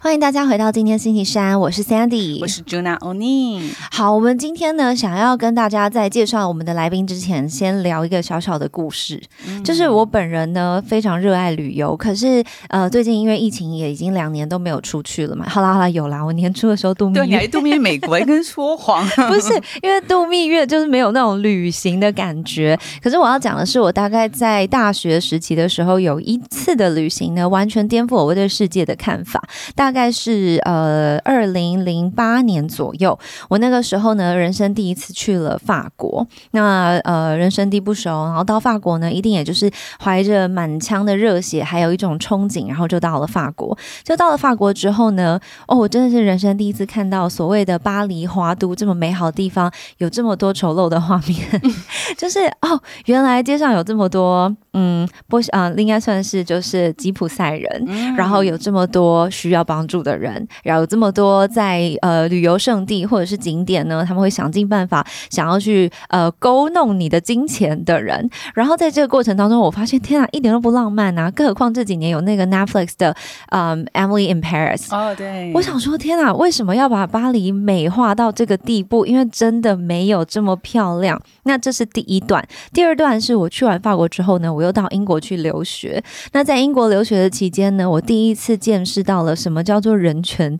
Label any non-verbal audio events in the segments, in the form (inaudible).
欢迎大家回到今天星期三，我是 Sandy，我是 Juna Oni。好，我们今天呢，想要跟大家在介绍我们的来宾之前，先聊一个小小的故事。就是我本人呢，非常热爱旅游，可是呃，最近因为疫情也已经两年都没有出去了嘛。好啦好啦，有啦，我年初的时候度蜜对，你还月，度蜜月美国，还跟说谎。(laughs) (laughs) 不是因为度蜜月就是没有那种旅行的感觉。可是我要讲的是，我大概在大学时期的时候，有一次的旅行呢，完全颠覆我对世界的看法。大大概是呃二零零八年左右，我那个时候呢，人生第一次去了法国。那呃人生地不熟，然后到法国呢，一定也就是怀着满腔的热血，还有一种憧憬，然后就到了法国。就到了法国之后呢，哦，我真的是人生第一次看到所谓的巴黎华都这么美好的地方，有这么多丑陋的画面，(laughs) 就是哦，原来街上有这么多，嗯，不啊、应该算是就是吉普赛人，然后有这么多需要帮助的人，然后有这么多在呃旅游胜地或者是景点呢，他们会想尽办法想要去呃勾弄你的金钱的人。然后在这个过程当中，我发现天啊，一点都不浪漫啊！更何况这几年有那个 Netflix 的嗯 Emily in Paris，哦，对，我想说，天啊，为什么要把巴黎美化到这个地步？因为真的没有这么漂亮。那这是第一段，第二段是我去完法国之后呢，我又到英国去留学。那在英国留学的期间呢，我第一次见识到了什么叫做人权。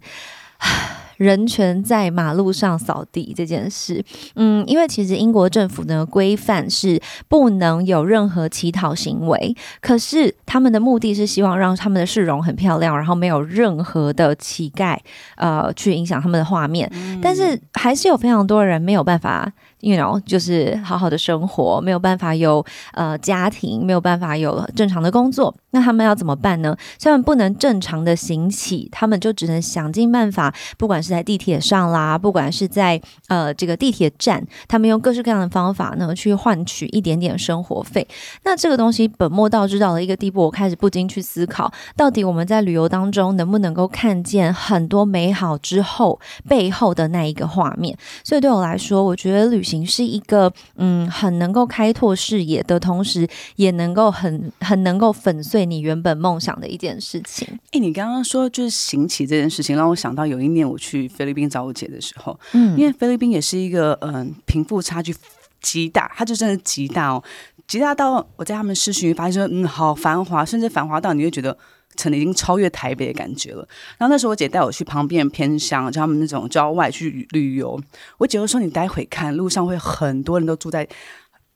人权在马路上扫地这件事，嗯，因为其实英国政府呢规范是不能有任何乞讨行为，可是他们的目的是希望让他们的市容很漂亮，然后没有任何的乞丐呃去影响他们的画面，但是还是有非常多人没有办法。You know，就是好好的生活，没有办法有呃家庭，没有办法有正常的工作，那他们要怎么办呢？他们不能正常的行乞，他们就只能想尽办法，不管是在地铁上啦，不管是在呃这个地铁站，他们用各式各样的方法呢去换取一点点生活费。那这个东西本末倒置到了一个地步，我开始不禁去思考，到底我们在旅游当中能不能够看见很多美好之后背后的那一个画面？所以对我来说，我觉得旅行是一个嗯很能够开拓视野的同时，也能够很很能够粉碎你原本梦想的一件事情。哎，你刚刚说就是行乞这件事情，让我想到有一年我去菲律宾找我姐的时候，嗯因为菲律宾也是一个嗯贫富差距极大，它就真的极大哦，极大到我在他们市区发现说，嗯，好繁华，甚至繁华到你会觉得。可能已经超越台北的感觉了。然后那时候我姐带我去旁边偏乡，就他们那种郊外去旅游。我姐就说：“你待会看路上会很多人都住在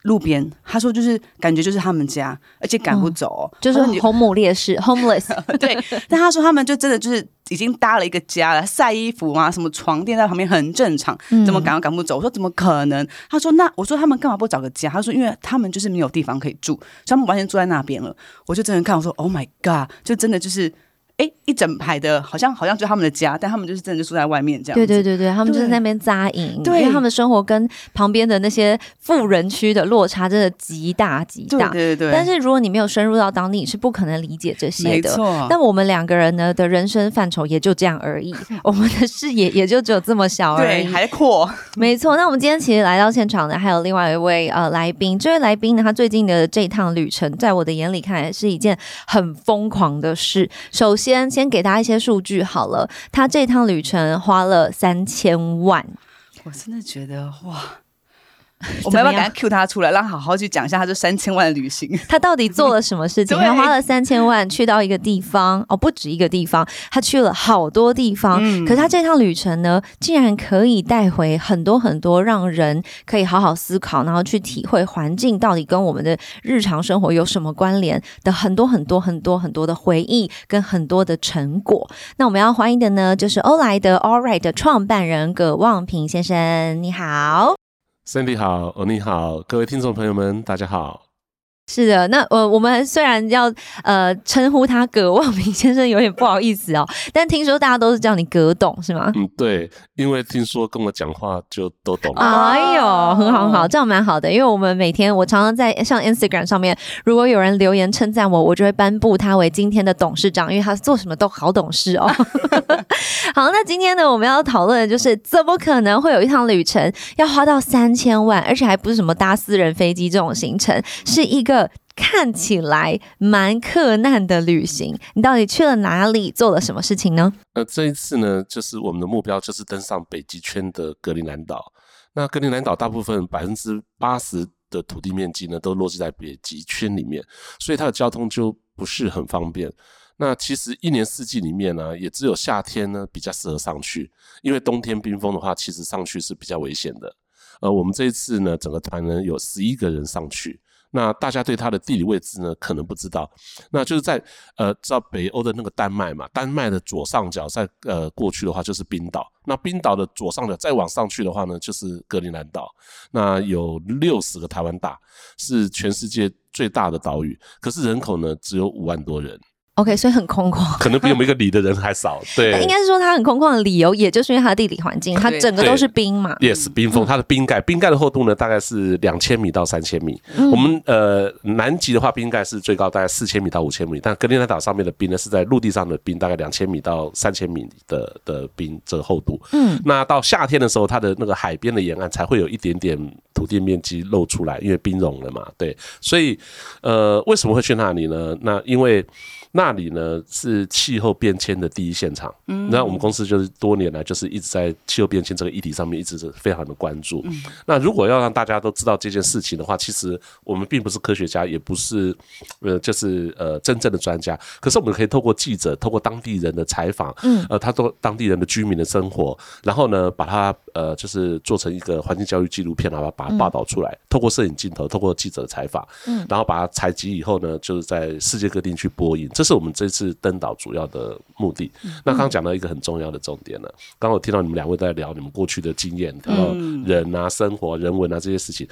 路边。”他说：“就是感觉就是他们家，而且赶不走哦、就是红母烈士 （homeless）。(laughs) 对，但他说他们就真的就是已经搭了一个家了，晒衣服啊，什么床垫在旁边很正常，嗯怎么赶都赶不走？我说怎么可能？他说那我说他们干嘛不找个家？他说因为他们就是没有地方可以住，所以他们完全住在那边了。我就真的看我说 Oh my God，就真的就是。哎，一整排的，好像好像就他们的家，但他们就是真的就住在外面这样。对对对对，他们就是在那边扎营，对因为他们生活跟旁边的那些富人区的落差真的极大极大。对对对。但是如果你没有深入到当地，你是不可能理解这些的。没错，但我们两个人呢的人生范畴也就这样而已，(laughs) 我们的视野也就只有这么小而对已。还阔，没错，那我们今天其实来到现场呢，还有另外一位呃来宾。这位来宾呢，他最近的这趟旅程，在我的眼里看来是一件很疯狂的事。首先，先先给大家一些数据好了，他这趟旅程花了三千万。我真的觉得哇。(laughs) 我们要不要赶快 Q 他出来，让他好好去讲一下他这三千万的旅行？(laughs) 他到底做了什么事情？(laughs) 对他花了三千万去到一个地方，哦，不止一个地方，他去了好多地方。嗯可是他这趟旅程呢，竟然可以带回很多很多让人可以好好思考，然后去体会环境到底跟我们的日常生活有什么关联的很多很多很多很多的回忆跟很多的成果。那我们要欢迎的呢，就是欧莱德 All Right 的创办人葛望平先生，你好。Sandy 好，欧尼好，各位听众朋友们，大家好。是的，那呃，我们虽然要呃称呼他葛望平先生，有点不好意思哦，但听说大家都是叫你葛董，是吗？嗯，对，因为听说跟我讲话就都懂。哎呦，很好很好，这样蛮好的，因为我们每天我常常在像 Instagram 上面，如果有人留言称赞我，我就会颁布他为今天的董事长，因为他做什么都好懂事哦。(laughs) 好，那今天呢，我们要讨论的就是怎么可能会有一趟旅程要花到三千万，而且还不是什么搭私人飞机这种行程，是一个。看起来蛮困难的旅行，你到底去了哪里，做了什么事情呢？呃，这一次呢，就是我们的目标就是登上北极圈的格陵兰岛。那格陵兰岛大部分百分之八十的土地面积呢，都落实在北极圈里面，所以它的交通就不是很方便。那其实一年四季里面呢，也只有夏天呢比较适合上去，因为冬天冰封的话，其实上去是比较危险的。呃，我们这一次呢，整个团呢有十一个人上去。那大家对它的地理位置呢，可能不知道，那就是在呃，知道北欧的那个丹麦嘛，丹麦的左上角在呃过去的话就是冰岛，那冰岛的左上角再往上去的话呢，就是格陵兰岛，那有六十个台湾大，是全世界最大的岛屿，可是人口呢只有五万多人。OK，所以很空旷，(laughs) 可能比我们一个里的人还少。(laughs) 对，应该是说它很空旷的理由，也就是因为它的地理环境，它整个都是冰嘛。Yes，冰封，它的冰盖，冰盖的厚度呢大概是两千米到三千米。我们呃南极的话，冰盖是最高大概四千米到五千米，但格陵兰岛上面的冰呢是在陆地上的冰，大概两千米到三千米的的冰这个厚度。嗯，那到夏天的时候，它的那个海边的沿岸才会有一点点土地面积露出来，因为冰融了嘛。对，所以呃为什么会去那里呢？那因为那里呢是气候变迁的第一现场，嗯，那我们公司就是多年来就是一直在气候变迁这个议题上面一直是非常的关注。那如果要让大家都知道这件事情的话，其实我们并不是科学家，也不是呃就是呃真正的专家，可是我们可以透过记者，透过当地人的采访，嗯，呃，他都当地人的居民的生活，然后呢把它呃就是做成一个环境教育纪录片，然后把它报道出来，透过摄影镜头，透过记者的采访，嗯，然后把它采集以后呢，就是在世界各地去播映。这是我们这次登岛主要的目的。那刚刚讲到一个很重要的重点了。刚刚我听到你们两位在聊你们过去的经验，然后人啊、生活、人文啊这些事情。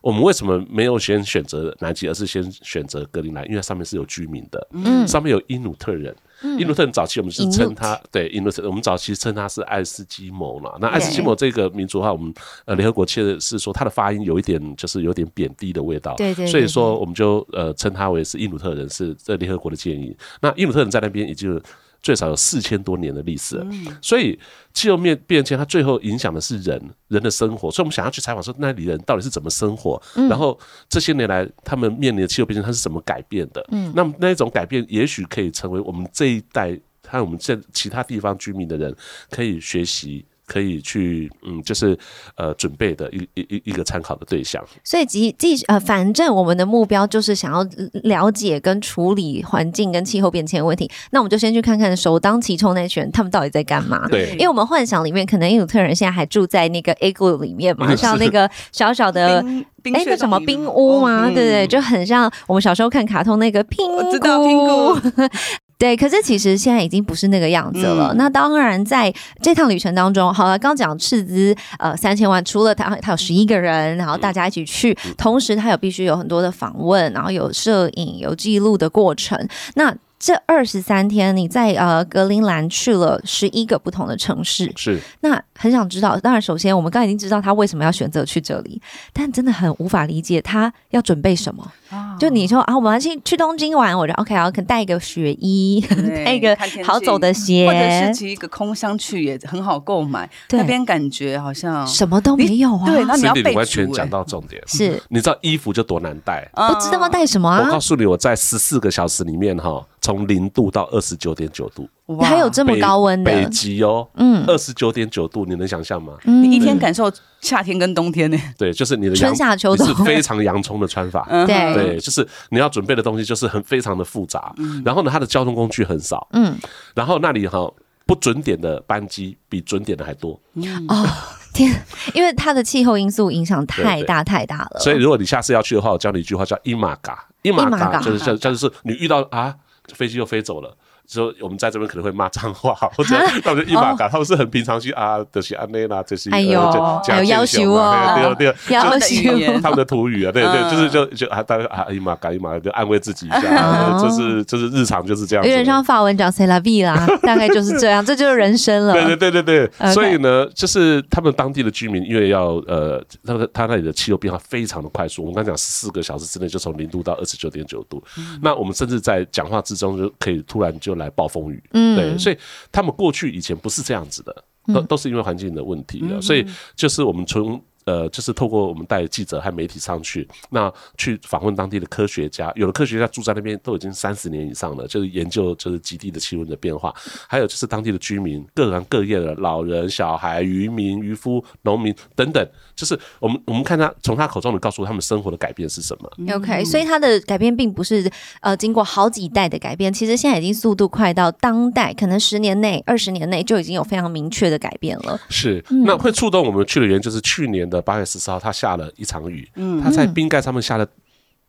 我们为什么没有先选择南极，而是先选择格陵兰？因为上面是有居民的，嗯，上面有因努特人。因努特人早期我们是称他对因努特，我们早期称他是爱斯基摩嘛。那爱斯基摩这个民族的话，我们呃联合国确实是说他的发音有一点就是有点贬低的味道，对对。所以说我们就呃称他为是因努特人，是这联合国的建议。那因努特人在那边也就。最少有四千多年的历史，所以气候变变迁它最后影响的是人人的生活，所以我们想要去采访说那里人到底是怎么生活，然后这些年来他们面临的气候变迁它是怎么改变的，嗯，那么那一种改变也许可以成为我们这一代还有我们这其他地方居民的人可以学习。可以去，嗯，就是呃，准备的一一一一个参考的对象。所以，即即呃，反正我们的目标就是想要了解跟处理环境跟气候变迁问题。那我们就先去看看首当其冲那群人，他们到底在干嘛？对，因为我们幻想里面，可能因努特人现在还住在那个 A 谷里面嘛，像那个小小的哎，那什么冰屋吗？对对，就很像我们小时候看卡通那个拼谷。(laughs) 对，可是其实现在已经不是那个样子了。那当然，在这趟旅程当中，好了，刚讲斥资呃三千万，除了他，他有十一个人，然后大家一起去，同时他有必须有很多的访问，然后有摄影、有记录的过程。那这二十三天，你在呃格陵兰去了十一个不同的城市，是。那很想知道。当然，首先我们刚已经知道他为什么要选择去这里，但真的很无法理解他要准备什么。就你说啊，我们要去去东京玩，我就 OK，然后可能带一个雪衣，(laughs) 带一个好走的鞋，或者是骑一个空箱去也很好购买。那边感觉好像什么都没有啊。对，那你要备完全讲到重点是，你知道衣服就多难带，不知道要带什么啊？我告诉你，我在十四个小时里面哈。从零度到二十九点九度，还有这么高温的。北极哦，嗯，二十九点九度，你能想象吗？你一天感受夏天跟冬天呢？(laughs) 对，就是你的春夏秋冬。是非常洋葱的穿法，(laughs) 对。对，就是你要准备的东西就是很非常的复杂，然后呢，它的交通工具很少，嗯，然后那里哈不准点的班机比准点的还多，哦 (laughs) 天，因为它的气候因素影响太大太大了，所以如果你下次要去的话，我教你一句话叫伊玛嘎，伊玛嘎就是叫就是你遇到啊。飞机又飞走了，说我们在这边可能会骂脏话，(laughs) 或者他们就一马嘎，他们是很平常去啊，就是安内啦，这些哎呦有要求哦。对对对，要求。他们的土语啊，对对，嗯。就是就就啊，大家啊一马嘎一马就安慰自己一下，哦。就是就是日常就是这样，有点像法文讲 “c'est la vie” 啦，(laughs) 大概就是这样，这就是人生了。对对对对对。所以呢，就是他们当地的居民，因为要呃，那个他那里的气候变化非常的快速，我们刚讲四个小时之内就从零度到二十九点九度，那我们甚至在讲话之中就可以突然就来暴风雨，嗯。对，所以他们过去以前不是这样子的，都都是因为环境的问题的，所以就是我们从。呃，就是透过我们带记者和媒体上去，那去访问当地的科学家，有的科学家住在那边都已经三十年以上了，就是研究就是极地的气温的变化，还有就是当地的居民，各行各业的老人、小孩、渔民、渔夫、农民等等，就是我们我们看他从他口中里告诉他们生活的改变是什么。OK，所以他的改变并不是呃经过好几代的改变，其实现在已经速度快到当代，可能十年内、二十年内就已经有非常明确的改变了。是，那会触动我们去的原因就是去年的八月十四号，它下了一场雨，嗯它在冰盖上面下了，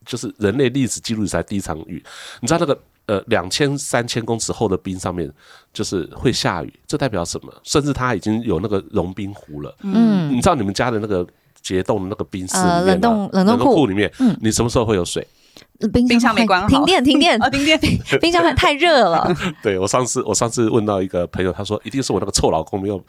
就是人类历史记录以来第一场雨。你知道那个呃两千三千公尺厚的冰上面就是会下雨，这代表什么？甚至它已经有那个融冰湖了。嗯，你知道你们家的那个结冻的那个冰室里呃冷冻冷冻库库里面，嗯你什么时候会有水？冰冰箱没关好停电，停电啊，，(laughs) 停电，(laughs) 冰箱太热了。(laughs) 对我上次我上次问到一个朋友，他说一定是我那个臭老公没有。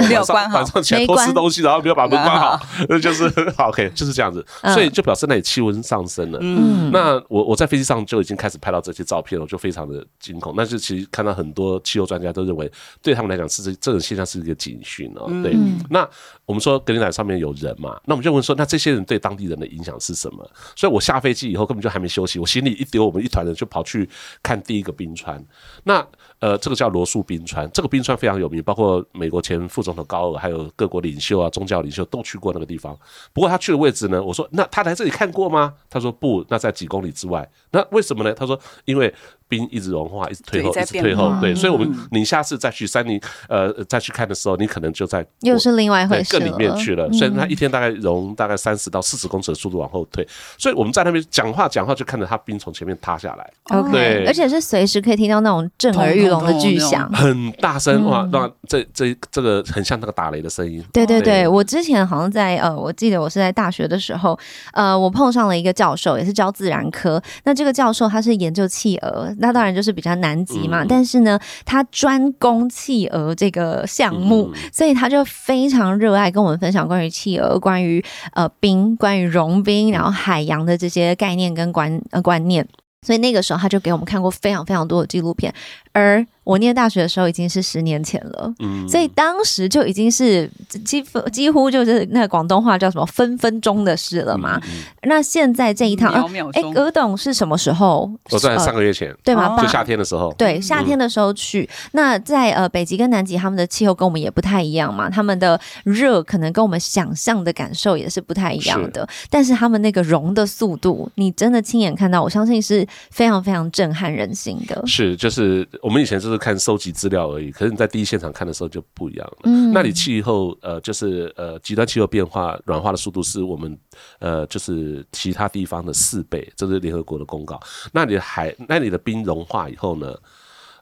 没有关好晚上起来偷吃东西，然后没有把门关好，那 (laughs) 就是 (laughs) 好 OK，就是这样子，嗯所以就表示那里气温上升了。嗯那我我在飞机上就已经开始拍到这些照片了，我就非常的惊恐。但是其实看到很多气候专家都认为，对他们来讲是这这种现象是一个警讯哦。对，嗯那我们说格陵兰上面有人嘛，那我们就问说，那这些人对当地人的影响是什么？所以我下飞机以后根本就还没休息，我行李一丢，我们一团人就跑去看第一个冰川。那呃，这个叫罗素冰川，这个冰川非常有名，包括美国前副总统高尔，还有各国领袖啊、宗教领袖都去过那个地方。不过他去的位置呢，我说那他来这里看过吗？他说不，那在几公里之外。那为什么呢？他说因为冰一直融化，一直退后，一直退后。对，所以我们你下次再去山林呃再去看的时候，你可能就在又是另外一回事更里面去了。所以它一天大概融大概三十到四十公尺的速度往后退。所以我们在那边讲话讲话，就看着它冰从前面塌下来。OK，而且是随时可以听到那种震耳欲聋的巨响。很大声哇嗯！那这这这个很像那个打雷的声音。对对对，对我之前好像在呃，我记得我是在大学的时候，呃，我碰上了一个教授，也是教自然科。那这个教授他是研究企鹅，那当然就是比较南极嘛，嗯但是呢，他专攻企鹅这个项目，嗯所以他就非常热爱跟我们分享关于企鹅、关于呃冰、关于融冰，然后海洋的这些概念跟观呃观念。所以那个时候他就给我们看过非常非常多的纪录片，而我念大学的时候已经是十年前了。嗯所以当时就已经是几乎几乎就是那个广东话叫什么分分钟的事了嘛。嗯那现在这一趟，哎、葛董是什么时候？我在呃上个月前，对吗？就夏天的时候，对，夏天的时候去。那在呃北极跟南极，他们的气候跟我们也不太一样嘛，他们的热可能跟我们想象的感受也是不太一样的。但是他们那个融的速度，你真的亲眼看到，我相信是非常非常震撼人心的。是就是我们以前就是看收集资料而已，可是你在第一现场看的时候就不一样了。嗯那里气候呃就是呃极端气候变化软化的速度是我们呃就是其他地方的四倍，这是联合国的公告。那里的海那里的冰融化以后呢？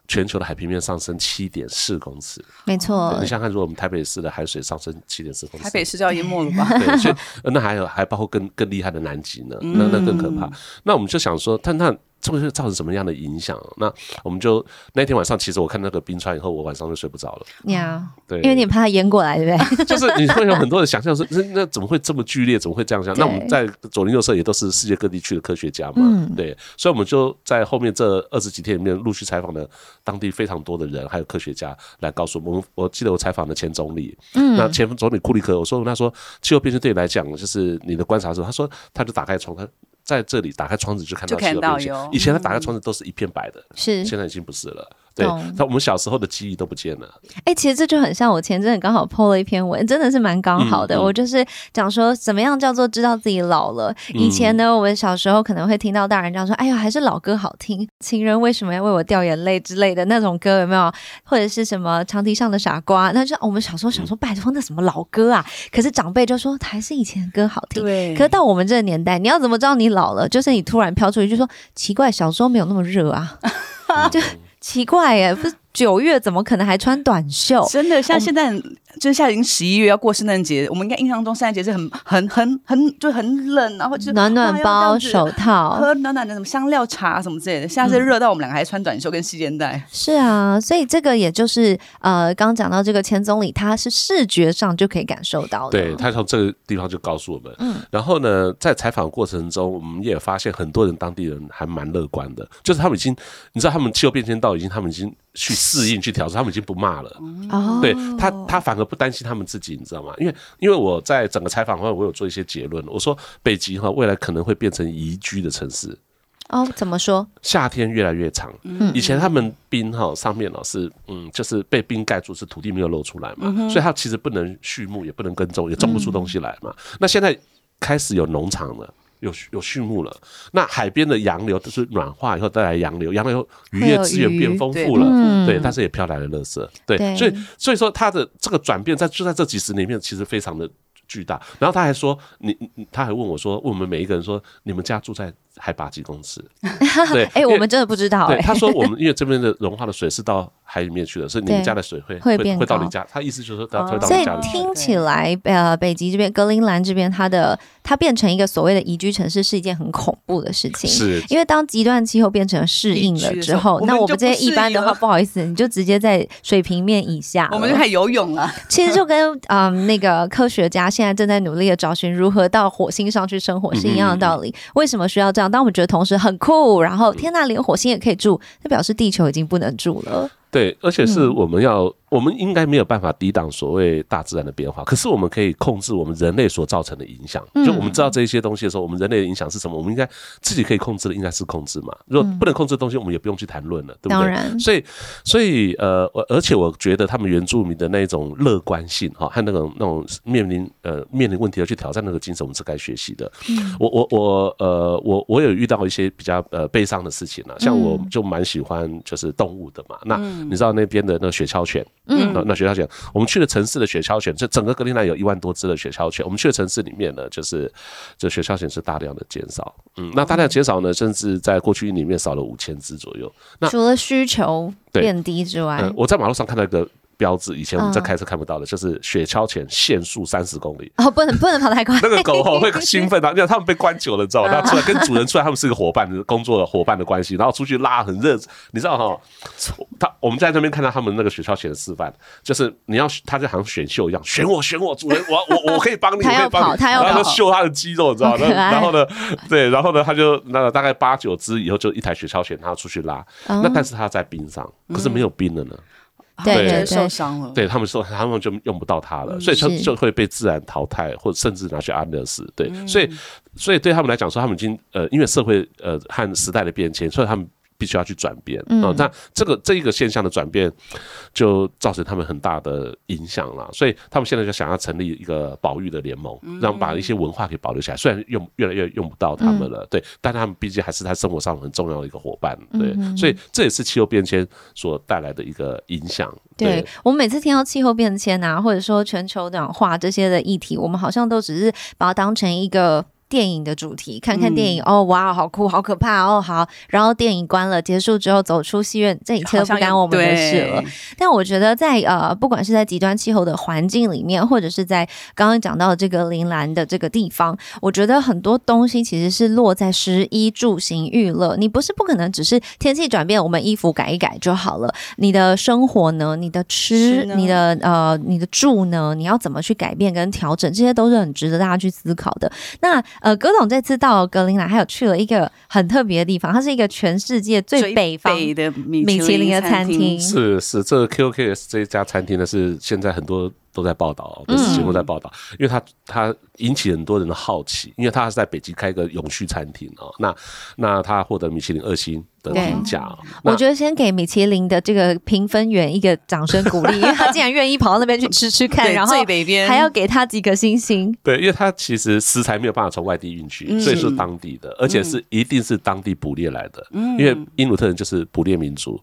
全球的海平面上升七点四公尺，没错你，想想看，如果我们台北市的海水上升七点四公尺，台北市就要淹没了吧？对，所以呃那还有还包括更更厉害的南极呢，那那更可怕。那我们就想说，但那这会造成什么样的影响？那我们就那天晚上，其实我看那个冰川以后，我晚上就睡不着了。呀，对，因为你怕它淹过来，对不对？(laughs) 就是你会有很多的想象，说那那怎么会这么剧烈？怎么会这样想？那我们在左邻右舍也都是世界各地去的科学家嘛，嗯对，所以我们就在后面这二十几天里面陆续采访了当地非常多的人，还有科学家来告诉我们。我记得我采访了前总理，嗯那前总理库里克，我说他说气候变迁对你来讲，就是你的观察的时候，他说他就打开窗，他在这里打开窗子就看到就看气候变迁到有。以前他打开窗子都是一片白的，是现在已经不是了。对懂，那我们小时候的记忆都不见了。哎、其实这就很像我前阵子刚好 PO 了一篇文，真的是蛮刚好的。嗯嗯我就是讲说，怎么样叫做知道自己老了。以前呢，我们小时候可能会听到大人这样说：“哎呦，还是老歌好听，情人为什么要为我掉眼泪之类的那种歌，有没有？或者是什么长堤上的傻瓜？那就我们小时候想说，拜托，那什么老歌啊？可是长辈就说还是以前的歌好听。对可是到我们这个年代，你要怎么知道你老了？就是你突然飘出去就说奇怪，小时候没有那么热啊，(laughs) 就奇怪耶，不是九月怎么可能还穿短袖？真的，像现在就是现在已经十一月要过圣诞节，我们应该印象中圣诞节是很很很很就很冷，然后就是暖暖包、手套。喝暖暖的什么香料茶什么之类的。现在是热到我们两个还穿短袖跟细肩带。是啊，所以这个也就是呃，刚刚讲到这个钱总理，他是视觉上就可以感受到的。对他从这个地方就告诉我们，嗯，然后呢，在采访过程中，我们也发现很多人当地人还蛮乐观的，就是他们已经，你知道，他们气候变迁到已经，他们已经去适应、去调整，他们已经不骂了。哦，对他，他反而不担心他们自己，你知道吗？因为因为我在整个采访后，我有做一些结论，我说北极哈未来可能会变成宜居的城市，哦，怎么说？夏天越来越长。嗯以前他们冰哈上面老是嗯，就是被冰盖住，是土地没有露出来嘛，所以它其实不能畜牧，也不能耕种，也种不出东西来嘛。那现在开始有农场了。有有畜牧了，那海边的洋流都是软化以后带来洋流，洋流渔业资源变丰富了，嗯。对，但是也飘来了垃圾，对，对所以所以说它的这个转变在就在这几十年里面，其实非常的巨大。然后他还说，你你他还问我说，问我们每一个人说，你们家住在海拔几公尺？(laughs) 对，哎、我们真的不知道对，哎、他说我们因为这边的融化的水是到海里面去的，所以你们家的水会 (laughs) 会变会到你家。他意思就是说它会到所以你家里。听起来，呃，北极这边、格陵兰这边，它的它变成一个所谓的宜居城市，是一件很恐怖的事情。是因为当极端气候变成适应了之后，宜居的时候那我们这些一般的话，不好意思，你就直接在水平面以下。我们就开始游泳了。其实就跟嗯那个科学家现在正在努力的找寻如何到火星上去生活是一样的道理。为什么需要这样？当我们觉得同时很酷，然后天呐，连火星也可以住，那表示地球已经不能住了。对，而且嗯是我们要，我们应该没有办法抵挡所谓大自然的变化，可是我们可以控制我们人类所造成的影响。嗯就我们知道这些东西的时候，我们人类的影响是什么？我们应该自己可以控制的，应该是控制嘛。如果不能控制的东西，我们也不用去谈论了，对不对？当然所以，所以呃，我而且我觉得他们原住民的那种乐观性哈，和那种那种面临呃面临问题要去挑战那个精神，我们是该学习的。我我我呃，我我有遇到一些比较呃悲伤的事情啊，像我就蛮喜欢就是动物的嘛。那你知道那边的那个雪橇犬，嗯，那那雪橇犬，我们去的城市的雪橇犬，这整个格陵兰有一万多只的雪橇犬，我们去的城市里面呢，就是这雪橇犬是大量的减少，嗯，那大量减少呢，甚至在过去一年里面少了五千只左右。那除了需求变低之外，嗯，我在马路上看到一个标志，以前我们在嗯开车看不到的，就是雪橇犬限速三十公里。哦，不能不能跑太快。那个狗吼会 (laughs) 兴奋啊，因为他们被关久了，你知道吗？嗯那出来跟主人出来，他们是一个伙伴的工作的伙伴的关系，然后出去拉很热，你知道哈？他我们在那边看到他们那个雪橇犬的示范，就是你要他就好像选秀一样，选我选我，主人我 (laughs) 我我可以帮你，我可以帮你，跑他要跑然后秀他的肌肉，你知道 (laughs) 然后呢，对，然后呢，他就那大概八九只以后就一台雪橇犬，他要出去拉，哦那但是他在冰上，可是没有冰了呢。对对对受伤了。对他们说，他们就用不到它了，所以就就会被自然淘汰，或者甚至拿去安乐死。对，所以所以对他们来讲说，他们已经呃，因为社会呃和时代的变迁，所以他们。必须要去转变啊、那这个这一个现象的转变，就造成他们很大的影响了。所以他们现在就想要成立一个保育的联盟，让把一些文化给保留起来。虽然用越来越用不到他们了，对，但他们毕竟还是他生活上很重要的一个伙伴，对。所以这也是气候变迁所带来的一个影响。对我们每次听到气候变迁啊，或者说全球暖化这些的议题，我们好像都只是把它当成一个。电影的主题，看看电影、哦，哇，好酷，好可怕哦，好，然后电影关了，结束之后走出戏院，这一切都不干我们的事了。但我觉得在呃，不管是在极端气候的环境里面，或者是在刚刚讲到的这个铃兰的这个地方，我觉得很多东西其实是落在食衣住行娱乐。你不是不可能只是天气转变，我们衣服改一改就好了。你的生活呢？你的吃，你的呃，你的住呢？你要怎么去改变跟调整？这些都是很值得大家去思考的。那呃，葛总这次到格陵兰，还有去了一个很特别的地方，它是一个全世界最北方北的米米其林的餐厅。是是，这个 QKS 这一家餐厅呢，是现在很多都在报道，电视节目在报道，因为它它引起很多人的好奇，因为它是在北极开一个永续餐厅哦，那那它获得米其林二星的评价哦。我觉得先给米其林的这个评分员一个掌声鼓励，因 (laughs) 为他竟然愿意跑到那边去吃吃看，然后最北边还要给他几个星星。对，因为他其实食材没有办法从外地运去，所以是当地的，而且是一定是当地捕猎来的。嗯因为因努特人就是捕猎民族，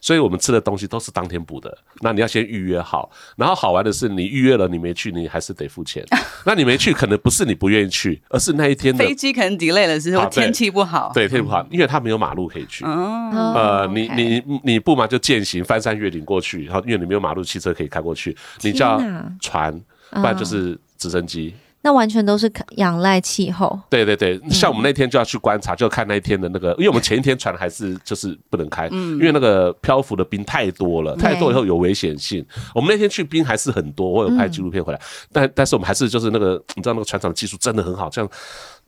所以我们吃的东西都是当天捕的。那你要先预约好，然后好玩的是，你预约了你没去，你还是得付钱。(laughs) 那你没去，可能不是你不愿意去，而是那一天的飞机可能 delay 了，是天气不好。对天气不好，因为他没有马路可以去。嗯，呃，你你你不嘛就践行翻山越岭过去，然后因为你没有马路，汽车可以开过去，你叫船，不然就是直升机。那完全都是仰赖气候。对对对，像我们那天就要去观察，就看那一天的那个，因为我们前一天船还是就是不能开，因为那个漂浮的冰太多了，太多以后有危险性。我们那天去冰还是很多，我有拍纪录片回来，但但是我们还是就是那个，你知道那个船长技术真的很好，这样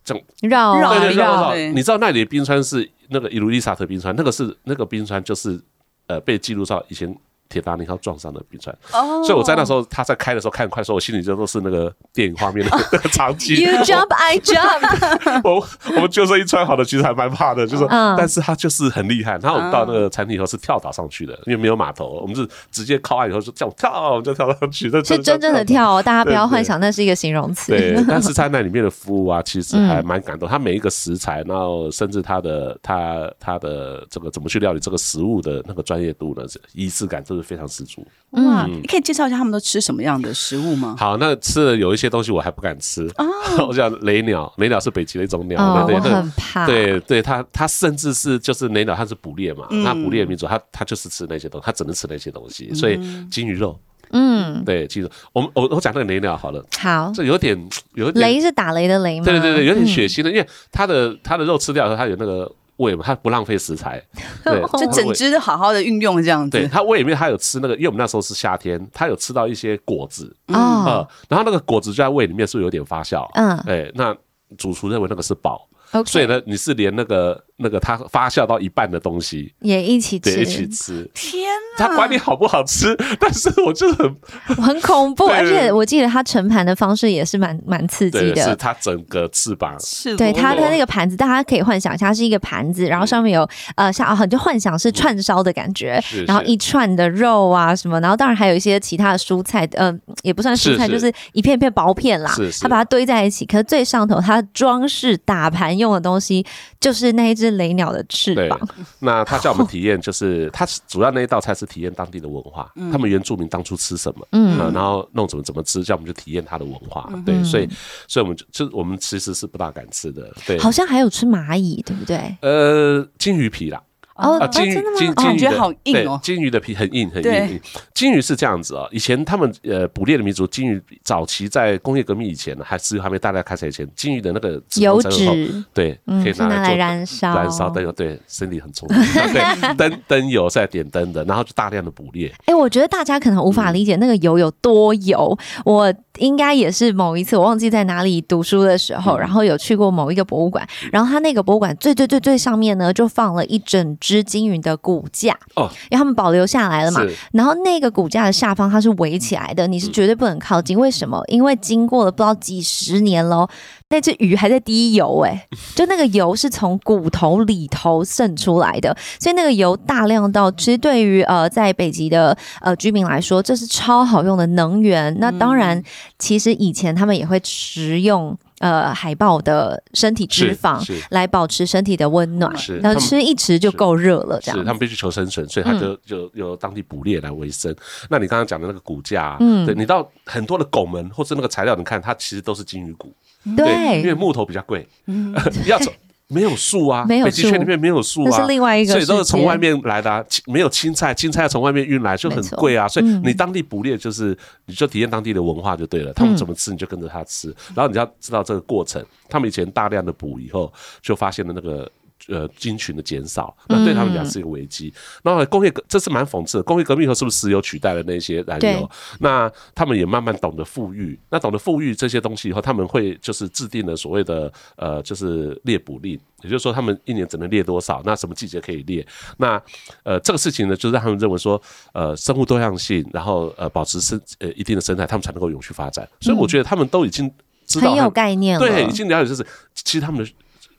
这样绕绕对对绕绕你知道那里的冰川是那个伊卢利萨特冰川，那个是那个冰川就是呃被记录到以前铁达尼号撞上的冰川，哦所以我在那时候他在开的时候看很快的时候，我心里就都是那个电影画面的 (laughs) 那个场景。You jump, I jump。(laughs) 我我们救生衣穿好的，其实还蛮怕的，就是，嗯但是他就是很厉害。然后我们到那个餐厅以后是跳岛上去的，因为没有码头，我们是直接靠岸以后就这样跳，我们就跳上去，这是真正的。跳哦，大家不要幻想那是一个形容词。对，(laughs) 但是在那里面的服务啊，其实还蛮感动。他每一个食材，然后甚至他的他他的这个怎么去料理这个食物的那个专业度呢，仪式感都是非常十足。哇，嗯。你可以介绍一下他们都吃什么样的食物吗？好，那吃了有一些东西我还不敢吃，(laughs) 我讲雷鸟，雷鸟是北极的一种鸟，哦，对对，我很怕。对对，它它甚至是就是雷鸟，它是捕猎嘛，嗯。那捕猎民族，它它就是吃那些东西，它只能吃那些东西，所以金鱼肉，嗯，对，金鱼肉，我们我我讲那个雷鸟好了，好。这有点有点，雷是打雷的雷吗？对对对对，有点嗯。血腥的，因为它的它的肉吃掉的时候，它有那个胃嘛，它不浪费食材，(laughs) 对，就整只都好好的运用这样子。对它胃里面它有吃那个，因为我们那时候是夏天，它有吃到一些果子，哦，呃，然后那个果子就在胃里面是不是有点发酵，嗯哎，那主厨认为那个是宝。所以呢，你是连那个那个它发酵到一半的东西，也一起吃，对，一起吃。天他管你好不好吃，(laughs) 但是我就很 (laughs) 很恐怖，而且我记得他盛盘的方式也是蛮蛮刺激的，是的。它整个翅膀，是对他的那个盘子，大家可以幻想一下，它是一个盘子，然后上面有呃像啊，你就幻想是串烧的感觉，是然后一串的肉啊什么，然后当然还有一些其他的蔬菜，呃，也不算蔬菜，就是一片片薄片啦是，是。它把它堆在一起。可是最上头它装饰打盘用的东西，就是那一只雷鸟的翅对膀。那他叫我们 (laughs) 体验，就是他主要那一道菜是体验当地的文化，嗯。他们原住民当初吃什么，嗯。嗯，然后弄怎么怎么吃，叫我们去体验他的文化，嗯。对，所以所以我们就就我们其实是不大敢吃的，对，好像还有吃蚂蚁，对不对？呃，金鱼皮啦，哦，啊，金鱼真的吗？金哦金鱼的感觉好硬对哦金鱼的皮很硬很对硬。金鱼是这样子哦，以前他们呃捕猎的民族，金鱼早期在工业革命以前呢，还是还没大量开采以前，金鱼的那个油脂，对，嗯，可以拿来来做燃烧，燃烧灯油，对，身体很聪明，对，灯灯油是在点灯的，然后就大量的捕猎，哎、我觉得大家可能无法理解那个油有多油。我应该也是某一次，我忘记在哪里读书的时候，嗯然后有去过某一个博物馆，然后它那个博物馆最最最最上面呢，就放了一整只金鱼的骨架，哦，因为他们保留下来了嘛。然后那个骨架的下方它是围起来的，你是绝对不能靠近。为什么？因为经过了不知道几十年喽，那只鱼还在滴油、哎，(laughs) 就那个油是从骨头里头渗出来的，所以那个油大量到，其实对于呃在北极的呃居民来说，这是超好用的能源。那当然，其实以前他们也会食用呃海豹的身体脂肪来保持身体的温暖是，然后吃一吃就够热了，这样。子。是他们必须求生存，所以他就就由当地捕猎来为生。那你刚刚讲的那个骨架啊，嗯。对你到很多的拱门或是那个材料，你看它其实都是金鱼骨，对。因为，木头比较贵，(laughs) 要走没有树啊，没有北极圈里面没有树啊那是。另外一个所以都是从外面来的、啊，没有青菜，青菜要从外面运来就很贵啊。所以嗯你当地捕猎就是，你就体验当地的文化就对了。他们怎么吃你就跟着他吃，然后你要知道这个过程。他们以前大量的捕以后，就发现了那个。呃，菌群的减少，那对他们讲是一个危机。然后工业革，这是蛮讽刺的。工业革命以后，是不是石油取代了那些燃油？那他们也慢慢懂得富裕。那懂得富裕这些东西以后，他们会就是制定了所谓的呃，就是猎捕令，也就是说，他们一年只能猎多少，那什么季节可以猎？那呃，这个事情呢，就让他们认为说，呃，生物多样性，然后呃，保持生呃一定的生态，他们才能够永续发展。所以我觉得他们都已经知道很有，概念了，对，已经了解，就是其实他们的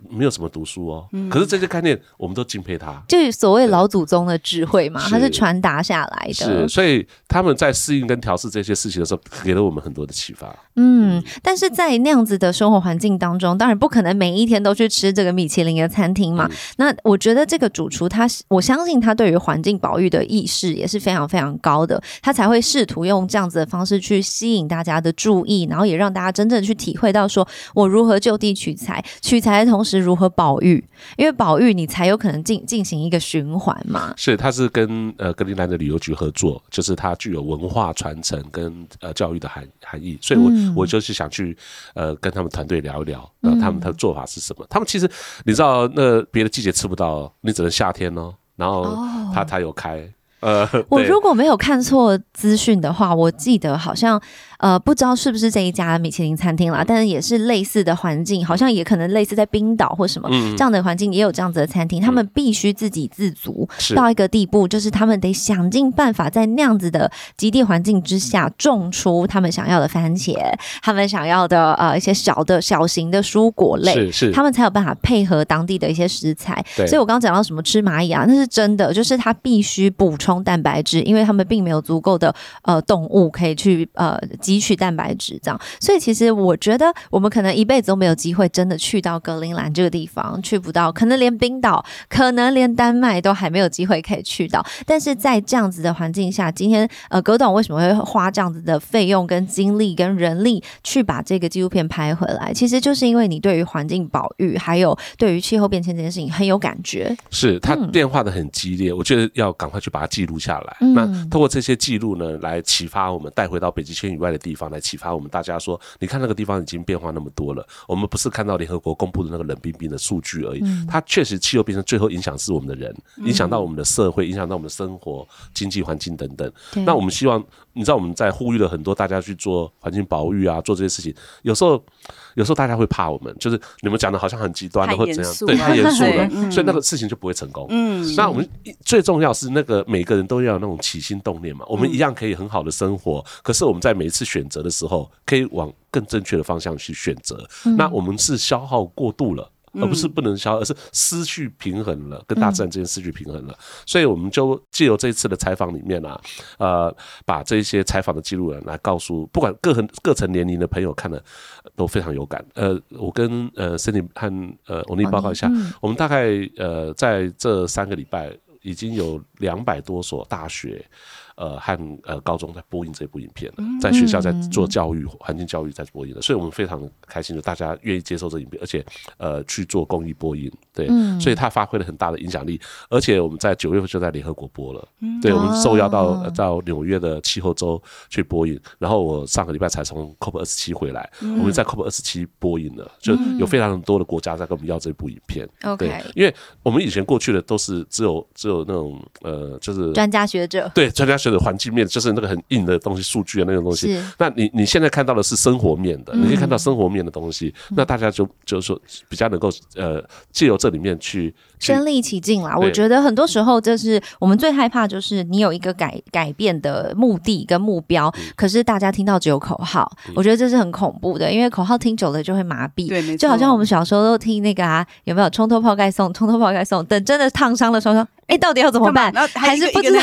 没有什么读书哦，可是这些概念我们都敬佩他。就是所谓老祖宗的智慧嘛，是它是传达下来的是，。所以他他们在适应跟调试这些事情的时候，给了我们很多的启发。嗯，但是在那样子的生活环境当中，当然不可能每一天都去吃这个米其林的餐厅嘛。那我觉得这个主厨他，我相信他对于环境保育的意识也是非常非常高的，他才会试图用这样子的方式去吸引大家的注意，然后也让大家真正去体会到说我如何就地取材，取材的同时如何保育，因为保育你才有可能进进行一个循环嘛。是，他是跟呃格陵兰的旅游局合作，就是它具有文化传承跟呃教育的含含义，所以我我就是想去呃跟他们团队聊一聊，呃他们的做法是什么。他们其实你知道，那别的季节吃不到，你只能夏天哦。然后他他有开，呃，我如果没有看错资讯的话，我记得好像呃不知道是不是这一家米其林餐厅啦，但是也是类似的环境，好像也可能类似在冰岛或什么、这样的环境也有这样子的餐厅，他们必须自给自足是。到一个地步，就是他们得想尽办法在那样子的极地环境之下种出他们想要的番茄，他们想要的呃一些小的小型的蔬果类，是是。他们才有办法配合当地的一些食材。所以我刚刚讲到什么吃蚂蚁啊，那是真的，就是它必须补充蛋白质，因为他们并没有足够的呃动物可以去呃汲取蛋白质这样。所以其实我觉得我们可能一辈子都没有机会真的去到格陵兰这个地方，去不到，可能连冰岛，可能连丹麦都还没有机会可以去到。但是在这样子的环境下，今天呃葛董为什么会花这样子的费用、跟精力、跟人力去把这个纪录片拍回来？其实就是因为你对于环境保育，还有对于气候变迁这件事情很有感觉。是它变化的很激烈，我觉得要赶快去把它记录下来。嗯那通过这些记录呢，来启发我们带回到北极圈以外的地方，来启发我们大家说，你看那个地方已经变化那么多了。我们不是看到联合国公布的那个冷冰冰的数据而已，嗯它确实气候变成最后影响是我们的人，影响到我们的社会，影响到我们的生活、经济环境等等。对那我们希望，你知道我们在呼吁了很多大家去做环境保育啊，做这些事情，有时候。有时候大家会怕我们，就是你们讲的好像很极端的太或怎样，对，太严肃了，(laughs) 嗯所以那个事情就不会成功。嗯，那我们最重要是那个每个人都要有那种起心动念嘛，我嗯们一样可以很好的生活，可是我们在每一次选择的时候，可以往更正确的方向去选择。嗯那我们是消耗过度了。而不是不能消耗，而是失去平衡了，跟大自然之间失去平衡了。所以我们就借由这一次的采访里面啊，呃，把这些采访的记录人来告诉，不管各层各层年龄的朋友看了呃都非常有感。呃，我跟呃森林和呃欧尼报告一下，我们大概呃在这三个礼拜已经有两百多所大学。呃，和呃高中在播映这部影片的，在学校在做教育、环境教育在播映的，所以我们非常开心的，大家愿意接受这影片，而且呃去做公益播映，对，所以它发挥了很大的影响力，而且我们在九月份就在联合国播了，对，我们受邀到到纽约的气候周去播映，然后我上个礼拜才从 COP 二十七回来，我们在 COP 二十七播映了，就有非常多的国家在跟我们要这部影片，OK 对，因为我们以前过去的都是只有只有那种呃，就是专家学者。对专家学的环境面，就是那个很硬的东西，数据啊那种东西。是。那你你现在看到的是生活面的，你可以看到生活面的东西，那大家就就是说比较能够呃借由这里面去去身临其境啦。对。我觉得很多时候，就是我们最害怕，就是你有一个改改变的目的跟目标，嗯。可是大家听到只有口号，我觉得这是很恐怖的，因为口号听久了就会麻痹。对，就好像我们小时候都听那个啊，有没有冲脱泡盖送，冲脱泡盖送，等真的烫伤的时候说，哎，到底要怎么办？还是不知道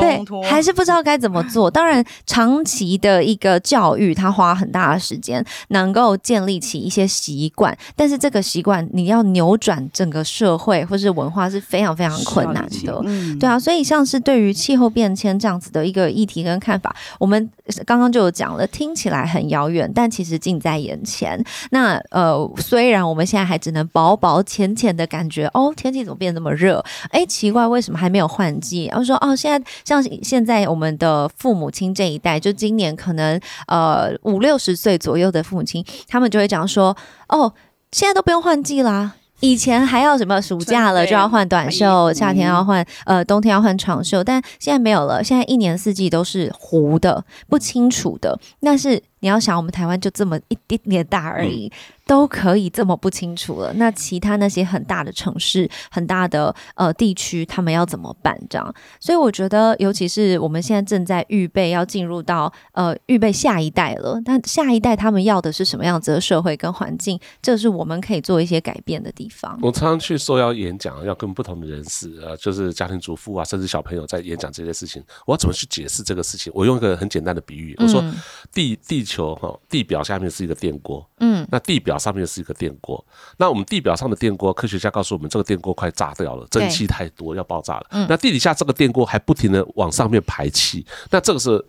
对，还是不知道该怎么做。当然，长期的一个教育，它花很大的时间，能够建立起一些习惯。但是这个习惯，你要扭转整个社会或是文化是非常非常困难的。嗯，对啊，所以像是对于气候变迁这样子的一个议题跟看法，我们刚刚就有讲了，听起来很遥远，但其实近在眼前。那呃，虽然我们现在还只能薄薄浅浅的感觉，哦，天气怎么变得那么热？哎，奇怪，为什么还没有换季？然后说，哦，现在像现在我们的父母亲这一代，就今年可能呃五六十岁左右的父母亲，他们就会讲说，哦，现在都不用换季啦。以前还要什么暑假了就要换短袖，夏天要换呃冬天要换长袖，但现在没有了，现在一年四季都是糊的、不清楚的。但是你要想，我们台湾就这么一点点大而已，都可以这么不清楚了。那其他那些很大的城市、很大的呃地区，他们要怎么办？这样，所以我觉得，尤其是我们现在正在预备要进入到呃预备下一代了，但下一代他们要的是什么样子的社会跟环境？这是我们可以做一些改变的地方。我常常去受邀演讲，要跟不同的人士，呃，就是家庭主妇啊，甚至小朋友在演讲这些事情，我要怎么去解释这个事情？我用一个很简单的比喻，我说地地球哈地表下面是一个电锅，嗯，那地表上面是一个电锅，那我们地表上的电锅，科学家告诉我们，这个电锅快炸掉了，蒸汽太多要爆炸了。那地底下这个电锅还不停的往上面排气，那这个是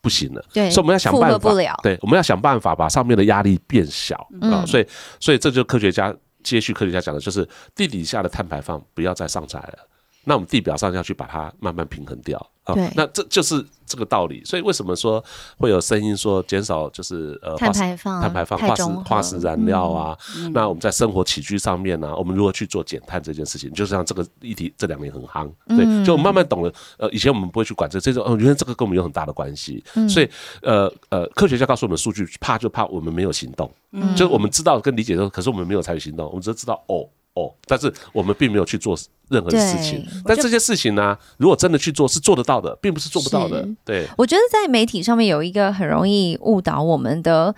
不行的，对，所以我们要想办法，对，我们要想办法把上面的压力变小。啊，所以所以这就科学家接续科学家讲的就是地底下的碳排放不要再上载了，那我们地表上要去把它慢慢平衡掉。对，那这就是这个道理。所以为什么说会有声音说减少就是呃碳排放、碳排放、化石化石燃料啊？那我们在生活起居上面呢，我们如何去做减碳这件事情？就像这个议题这两年很夯，对，就慢慢懂了。呃，以前我们不会去管这这种，哦，原来这个跟我们有很大的关系。所以呃呃，科学家告诉我们数据，怕就怕我们没有行动。嗯，就是我们知道跟理解的，可是我们没有采取行动，我们只知道哦。哦，但是我们并没有去做任何事情。但这些事情呢，如果真的去做，是做得到的，并不是做不到的。对，我觉得在媒体上面有一个很容易误导我们的。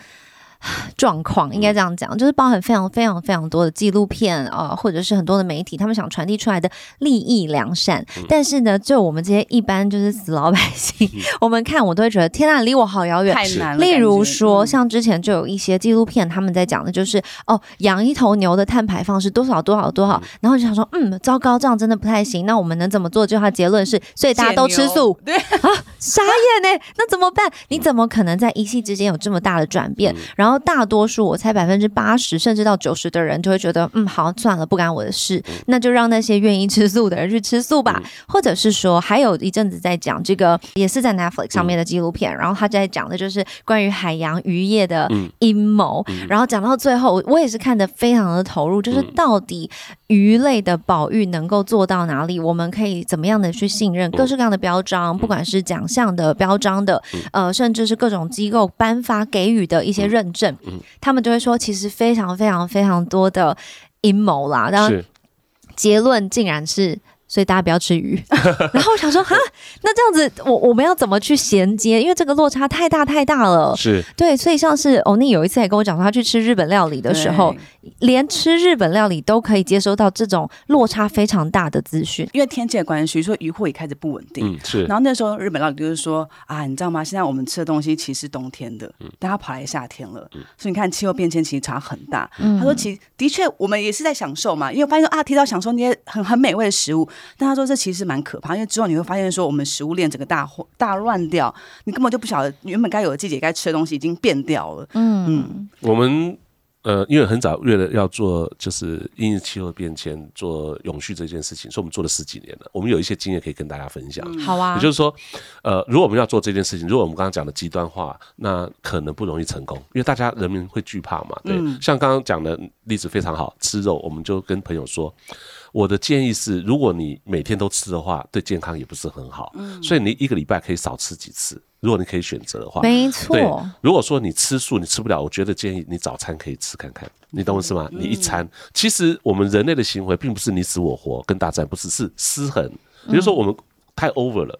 (sighs) 状况应该这样讲，就是包含非常非常非常多的纪录片啊，或者是很多的媒体，他们想传递出来的利益良善，但是呢，就我们这些一般就是死老百姓，(laughs) 我们看我都会觉得天啊，离我好遥远，太难了。例如说，像之前就有一些纪录片，他们在讲的就是哦，养一头牛的碳排放是多少多少多少，然后就想说，嗯，糟糕，这样真的不太行。那我们能怎么做？就他结论是，所以大家都吃素。对啊，傻眼呢，那怎么办？你怎么可能在一夕之间有这么大的转变？然后。然后大多数，我猜百分之八十甚至到九十的人就会觉得，嗯，好，算了，不干我的事，那就让那些愿意吃素的人去吃素吧。或者是说，还有一阵子在讲这个，也是在 Netflix 上面的纪录片，然后他在讲的就是关于海洋渔业的阴谋。然后讲到最后，我也是看得非常的投入，就是到底鱼类的保育能够做到哪里？我们可以怎么样的去信任各式各样的标章，不管是奖项的标章的，呃，甚至是各种机构颁发给予的一些认证。嗯，他们就会说，其实非常非常非常多的阴谋啦，然后结论竟然是。所以大家不要吃鱼，(laughs) (laughs) 然后我想说哈，那这样子我我们要怎么去衔接？因为这个落差太大太大了。是对，所以像是欧尼有一次也跟我讲说，他去吃日本料理的时候，连吃日本料理都可以接收到这种落差非常大的资讯。因为天气的关系，所以渔获也开始不稳定。嗯，是。然后那时候日本料理就是说啊，你知道吗？现在我们吃的东西其实冬天的，但他跑来夏天了，所以你看气候变迁其实差很大。他说，其的确我们也是在享受嘛，因为发现说啊，提到享受那些很很美味的食物。但他说这其实蛮可怕，因为之后你会发现说我们食物链整个大大乱掉，你根本就不晓得原本该有的季节该吃的东西已经变掉了。嗯嗯，我们呃因为很早为了要做就是因气候变迁做永续这件事情，所以我们做了十几年了，我们有一些经验可以跟大家分享。好啊，也就是说，呃，如果我们要做这件事情，如果我们刚刚讲的极端化，那可能不容易成功，因为大家人民会惧怕嘛。对，像刚刚讲的例子非常好，吃肉，我们就跟朋友说。我的建议是，如果你每天都吃的话，对健康也不是很好。嗯，所以你一个礼拜可以少吃几次。如果你可以选择的话，没错。如果说你吃素你吃不了，我觉得建议你早餐可以吃看看。你懂我意思吗？你一餐，其实我们人类的行为并不是你死我活跟大战，不是是失衡。比如说我们太 over 了。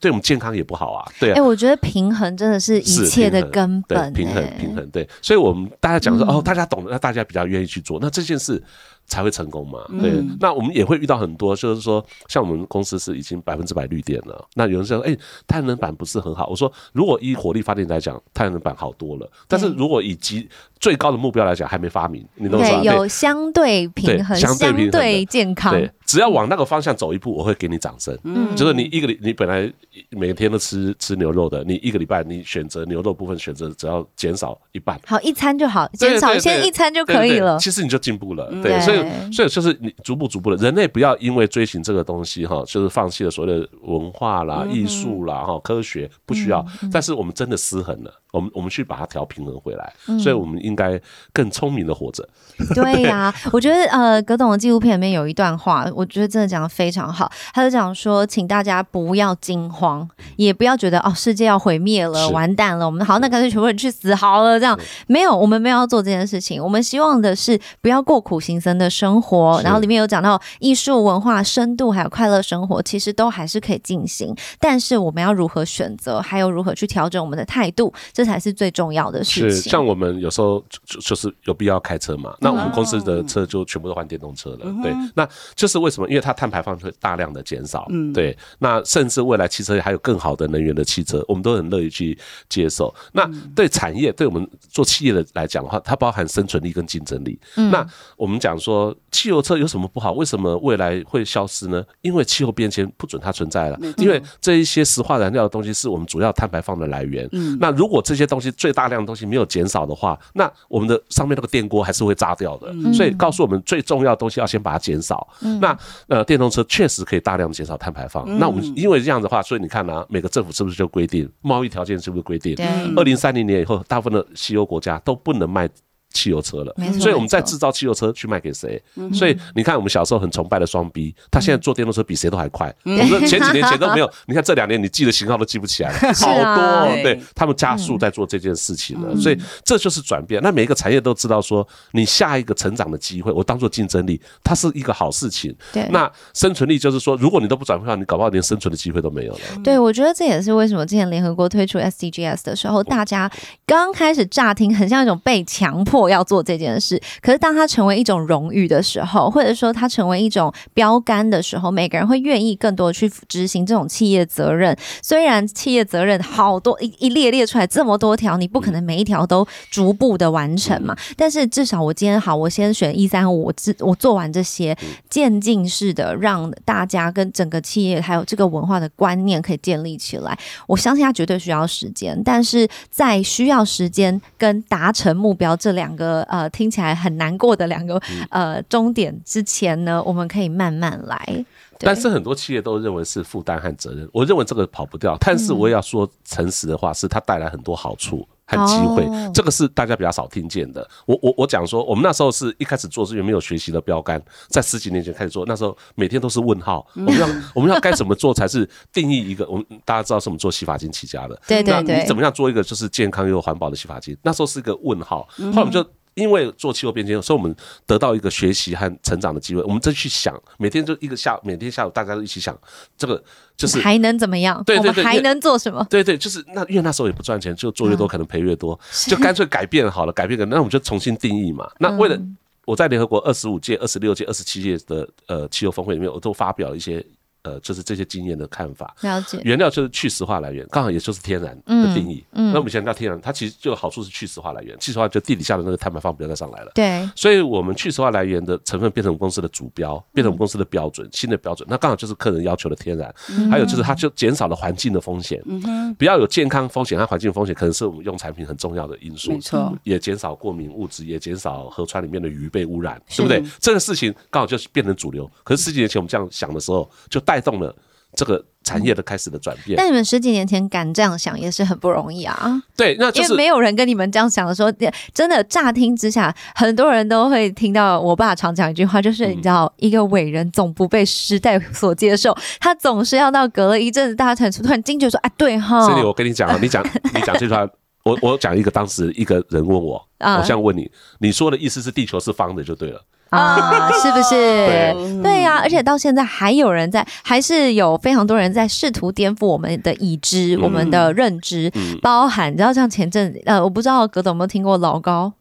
对我们健康也不好啊，对啊。哎，我觉得平衡真的是一切的根本。平衡，平衡，对。所以，我们大家讲说，哦，大家懂，那大家比较愿意去做，那这件事才会成功嘛。对。那我们也会遇到很多，就是说，像我们公司是已经百分之百绿电了。那有人说，哎，太阳能板不是很好。我说，如果以火力发电来讲，太阳能板好多了。但是如果以及最高的目标来讲，还没发明，你懂吗？对有相对平衡，相对健康。对，只要往那个方向走一步，我会给你掌声。嗯，就是你一个你本来每天都吃吃牛肉的，你一个礼拜你选择牛肉部分选择只要减少一半，好一餐就好，减少先一餐就可以了。其实你就进步了，对，所以所以就是你逐步逐步的，人类不要因为追寻这个东西哈，就是放弃了所谓的文化啦、艺术啦哈、科学不需要，但是我们真的失衡了。我们我们去把它调平衡回来，嗯所以我们应该更聪明的活着。(laughs) 对呀、我觉得呃，葛董的纪录片里面有一段话，我觉得真的讲的非常好。他就讲说，请大家不要惊慌，也不要觉得哦，世界要毁灭了，完蛋了，我们好，那干脆全部人去死好了。这样没有，我们没有要做这件事情。我们希望的是不要过苦行僧的生活。然后里面有讲到艺术、文化、深度，还有快乐生活，其实都还是可以进行。但是我们要如何选择，还有如何去调整我们的态度，这才是最重要的事是，情。像我们有时候就就就是有必要开车嘛，那我们嗯公司的车就全部都换电动车了。对，那就是为什么？因为它碳排放会大量的减少。嗯对，那甚至未来汽车还有更好的能源的汽车，我们都很乐意去接受。那嗯对产业，对我们做企业的来讲的话，它包含生存力跟竞争力。嗯那我们讲说汽油车有什么不好？为什么未来会消失呢？因为气候变迁不准它存在了因为这一些石化燃料的东西是我们主要碳排放的来源。嗯那如果这些东西最大量的东西没有减少的话，那我们的上面那个电锅还是会炸掉的。嗯所以告诉我们最重要的东西要先把它减少。那呃，电动车确实可以大量减少碳排放。嗯那我们因为这样的话，所以你看啊，每个政府是不是就规定贸易条件是不是规定？对，二零三零年以后，大部分的西欧国家都不能卖。汽油车了所以我们在制造汽油车去卖给谁？所以你看，我们小时候很崇拜的双 B，他现在坐电动车比谁都还快。我们说前几年 (laughs) 前都没有，你看这两年你记的型号都记不起来了，好啊多哦。对对他们加速在做这件事情了，所以这就是转变。那每一个产业都知道说，你下一个成长的机会，我当做竞争力，它是一个好事情。对那生存力就是说，如果你都不转变的话，你搞不好连生存的机会都没有了。对，我觉得这也是为什么之前联合国推出 SDGs 的时候，大家刚开始乍听很像一种被强迫要做这件事，可是当它成为一种荣誉的时候，或者说它成为一种标杆的时候，每个人会愿意更多的去执行这种企业责任。虽然企业责任好多一一列列出来这么多条，你不可能每一条都逐步的完成嘛，但是至少我今天好，我先选一三五，我自我做完这些，渐进式的让大家跟整个企业还有这个文化的观念可以建立起来。我相信它绝对需要时间，但是在需要时间跟达成目标这两个呃听起来很难过的两个呃终点之前呢，我们可以慢慢来。但是很多企业都认为是负担和责任，我认为这个跑不掉。但是我也要说诚实的话，是它带来很多好处。和机会哦，这个是大家比较少听见的。我我我讲说，我们那时候是一开始做是因为没有学习的标杆，在十几年前开始做，那时候每天都是问号。我们要我们要该怎么做才是定义一个？我们大家知道是我们做洗发精起家的，那对对对你怎么样做一个就是健康又环保的洗发精？那时候是一个问号，后来我们就。因为做气候变迁，所以我们得到一个学习和成长的机会。我们再去想，每天就一个下午，每天下午大家都一起想，这个就是还能怎么样？对对对还能做什么？对对，就是那因为那时候也不赚钱，就做越多可能赔越多，就干脆改变好了，改变个，那我们就重新定义嘛。那为了我在联合国二十五届、二十六届、二十七届的呃气候峰会里面，我都发表了一些呃就是这些经验的看法。了解，原料就是去石化来源，刚好也就是天然的定义。那我们现在叫天然，它其实就有好处是去石化来源，去石化就地底下的那个碳排放不要再上来了。对，所以我们去石化来源的成分变成我们公司的主标，变成我们公司的标准，新的标准。那刚好就是客人要求的天然，还有就是它就减少了环境的风险，嗯、比较有健康风险和环境风险，可能是我们用产品很重要的因素。没错，也减少过敏物质，也减少河川里面的鱼被污染，对不对？这个事情刚好就是变成主流。可是十几年前我们这样想的时候，就带动了这个产业的开始的转变。但你们十几年前敢这样想也是很不容易啊。对，那就是因为没有人跟你们这样想的时候，真的乍听之下，很多人都会听到我爸常讲一句话，就是你知道，一个伟人总不被时代所接受，他总是要到隔了一阵子，大家才突然惊觉说，哎，对哈，Cindy，我跟你讲啊，你讲你讲这句话，(laughs) (laughs) 我我讲一个当时一个人问我，啊。我现在问你，你说的意思是地球是方的就对了。啊，(laughs) 是不是？对。对呀、而且到现在还有人在，还是有非常多人在试图颠覆我们的已知、我们的认知，嗯。包含你知道，像前阵呃，我不知道格总有没有听过老高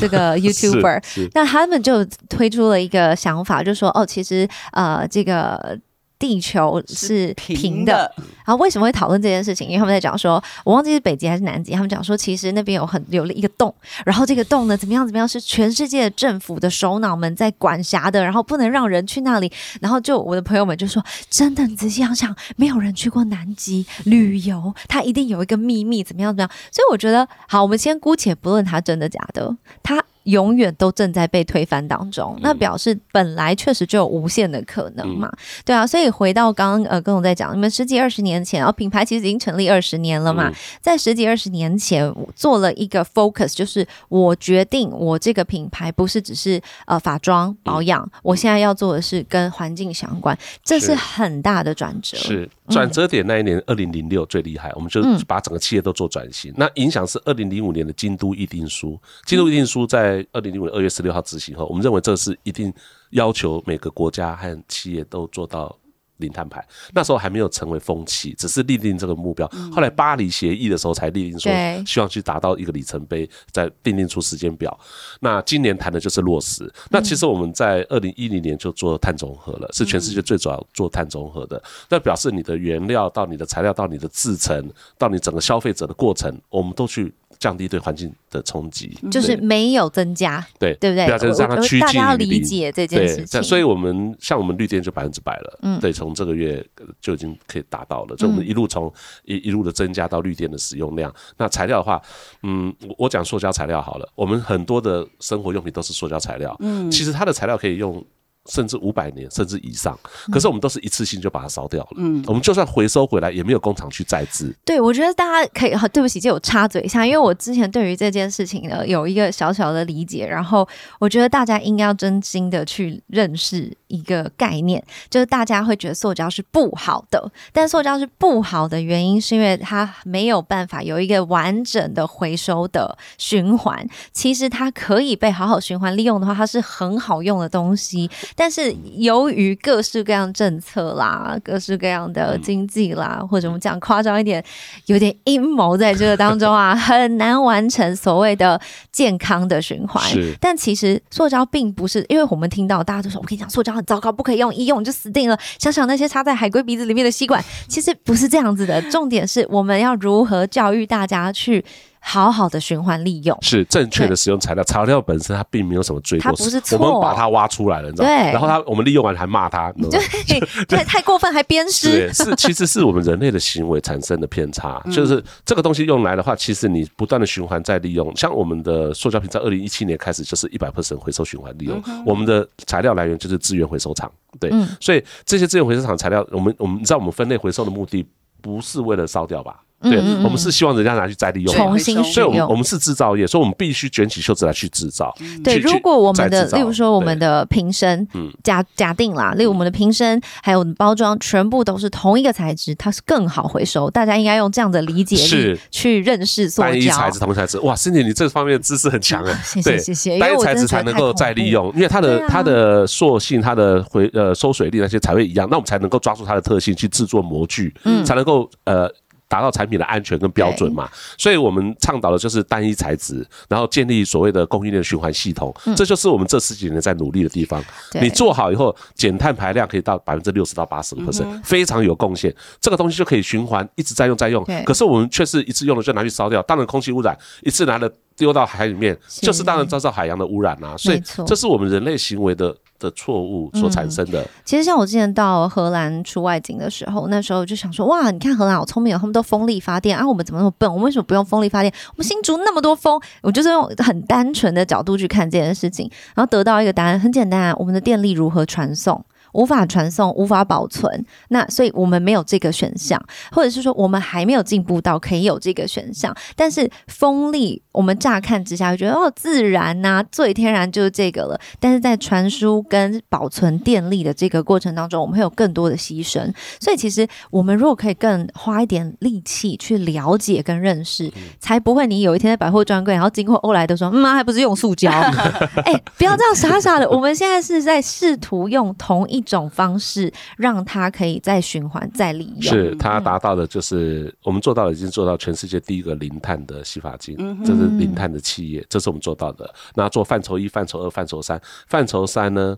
这个 (laughs) YouTuber，那他们就推出了一个想法，就说哦，其实呃，这个地球是平的。的，然后为什么会讨论这件事情？因为他们在讲说，我忘记是北极还是南极，他们讲说，其实那边有很有了一个洞，然后这个洞呢，怎么样怎么样，是全世界政府的首脑们在管辖的，然后不能让人去那里。然后就我的朋友们就说，真的，你仔细想想，没有人去过南极旅游，他一定有一个秘密，怎么样怎么样。所以我觉得，好，我们先姑且不论它真的假的，它永远都正在被推翻当中，那表示本来确实就有无限的可能嘛，对啊，所以回到刚刚呃，跟我在讲，你们十几二十年前，然哦，品牌其实已经成立二十年了嘛，在十几二十年前做了一个 focus，就是我决定我这个品牌不是只是呃法妆保养，我现在要做的是跟环境相关，这是很大的转折。是。转折点那一年，二零零六最厉害，我们就把整个企业都做转型。那影响是二零零五年的京都议定书，京都议定书在在二零零五年二月十六号执行后，我们认为这是一定要求每个国家和企业都做到零碳排。那时候还没有成为风气，只是立定这个目标。后来巴黎协议的时候才立定说，希望去达到一个里程碑，再定定出时间表。那今年谈的就是落实。那其实我们在二零一零年就做碳中和了，是全世界最早做碳中和的。那表示你的原料到你的材料到你的制成到你整个消费者的过程，我们都去。降低对环境的冲击，就是没有增加，对对不对？不要再让它趋近大家要理解这件事情。所以，我们像我们绿电就百分之百了，嗯，对，从这个月就已经可以达到了。就我们一路从一一路的增加到绿电的使用量。那材料的话，嗯，我讲塑胶材料好了，我们很多的生活用品都是塑胶材料，嗯，其实它的材料可以用。甚至五百年，甚至以上，可是我们都是一次性就把它烧掉了。嗯，我们就算回收回来，也没有工厂去再制。对，我觉得大家可以，对不起，就我插嘴一下，因为我之前对于这件事情呢有一个小小的理解，然后我觉得大家应该要真心的去认识一个概念，就是大家会觉得塑胶是不好的，但塑胶是不好的原因是因为它没有办法有一个完整的回收的循环。其实它可以被好好循环利用的话，它是很好用的东西。但是由于各式各样政策啦，各式各样的经济啦，或者我们讲夸张一点，有点阴谋在这个当中啊，(laughs) 很难完成所谓的健康的循环。但其实塑胶并不是，因为我们听到大家都说，我跟你讲，塑胶很糟糕，不可以用，一用就死定了。想想那些插在海龟鼻子里面的吸管，其实不是这样子的。重点是我们要如何教育大家去。好好的循环利用。是正确的使用材料，材料本身它并没有什么罪过，它不是错，我们把它挖出来了，你知道吗？然后它我们利用完还骂它，(laughs) 对，太太过分还鞭尸，是其实是我们人类的行为产生的偏差，(laughs) 就是这个东西用来的话，其实你不断的循环再利用，像我们的塑胶瓶在二零一七年开始就是一百 percent 回收循环利用，我们的材料来源就是资源回收厂，对，所以这些资源回收厂材料，我们我们你知道我们分类回收的目的不是为了烧掉吧？对，我们是希望人家拿去再利用，重新使用。我们我们是制造业，所以我们必须卷起袖子来去制造。对，如果我们的，例如说我们的瓶身，假假定啦，例如我们的瓶身还有包装，全部都是同一个材质，它是更好回收。大家应该用这样的理解力去认识塑胶。单一材质，同一材质，哇，森姐，你这方面的知识很强 (laughs) 啊！谢谢谢谢。单一材质才能够再利用，因为它的它的塑性、它的回呃收水力那些才会一样，那我们才能够抓住它的特性去制作模具，嗯，才能够呃。达到产品的安全跟标准嘛，所以我们倡导的就是单一材质，然后建立所谓的供应链循环系统，这就是我们这十几年在努力的地方。你做好以后，减碳排量可以到百分之六十到八十个 percent，非常有贡献。这个东西就可以循环，一直在用在用。可是我们却是一次用了就拿去烧掉，当然空气污染，一次拿了丢到海里面，就是当然造成海洋的污染啊。所以这是我们人类行为的。的错误所产生的。其实像我之前到荷兰出外景的时候，那时候就想说，哇，你看荷兰好聪明哦，他们都风力发电啊，我们怎么那么笨？我们为什么不用风力发电？我们新竹那么多风，我就是用很单纯的角度去看这件事情，然后得到一个答案，很简单啊，我们的电力如何传送？无法传送，无法保存，那所以我们没有这个选项，或者是说我们还没有进步到可以有这个选项。但是风力，我们乍看之下会觉得哦，自然呐，最天然就是这个了。但是在传输跟保存电力的这个过程当中，我们会有更多的牺牲。所以其实我们如果可以更花一点力气去了解跟认识，才不会你有一天在百货专柜，然后经过欧莱德说，嗯，还不是用塑胶？(laughs) 哎，不要这样傻傻的。我们现在是在试图用同一。种方式让它可以再循环再利用，是它达到的，就是我们做到了，已经做到全世界第一个零碳的洗发精，这是零碳的企业，这是我们做到的。那做范畴一、范畴二、范畴三，范畴三呢，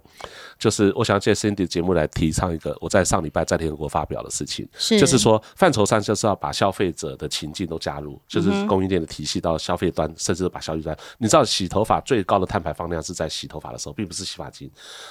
就是我想要借 Cindy 节目来提倡一个我在上礼拜在联合国发表的事情，是就是说范畴上就是要把消费者的情境都加入，就是供应链的体系到消费端，甚至把消费端。你知道洗头发最高的碳排放量是在洗头发的时候，并不是洗发精，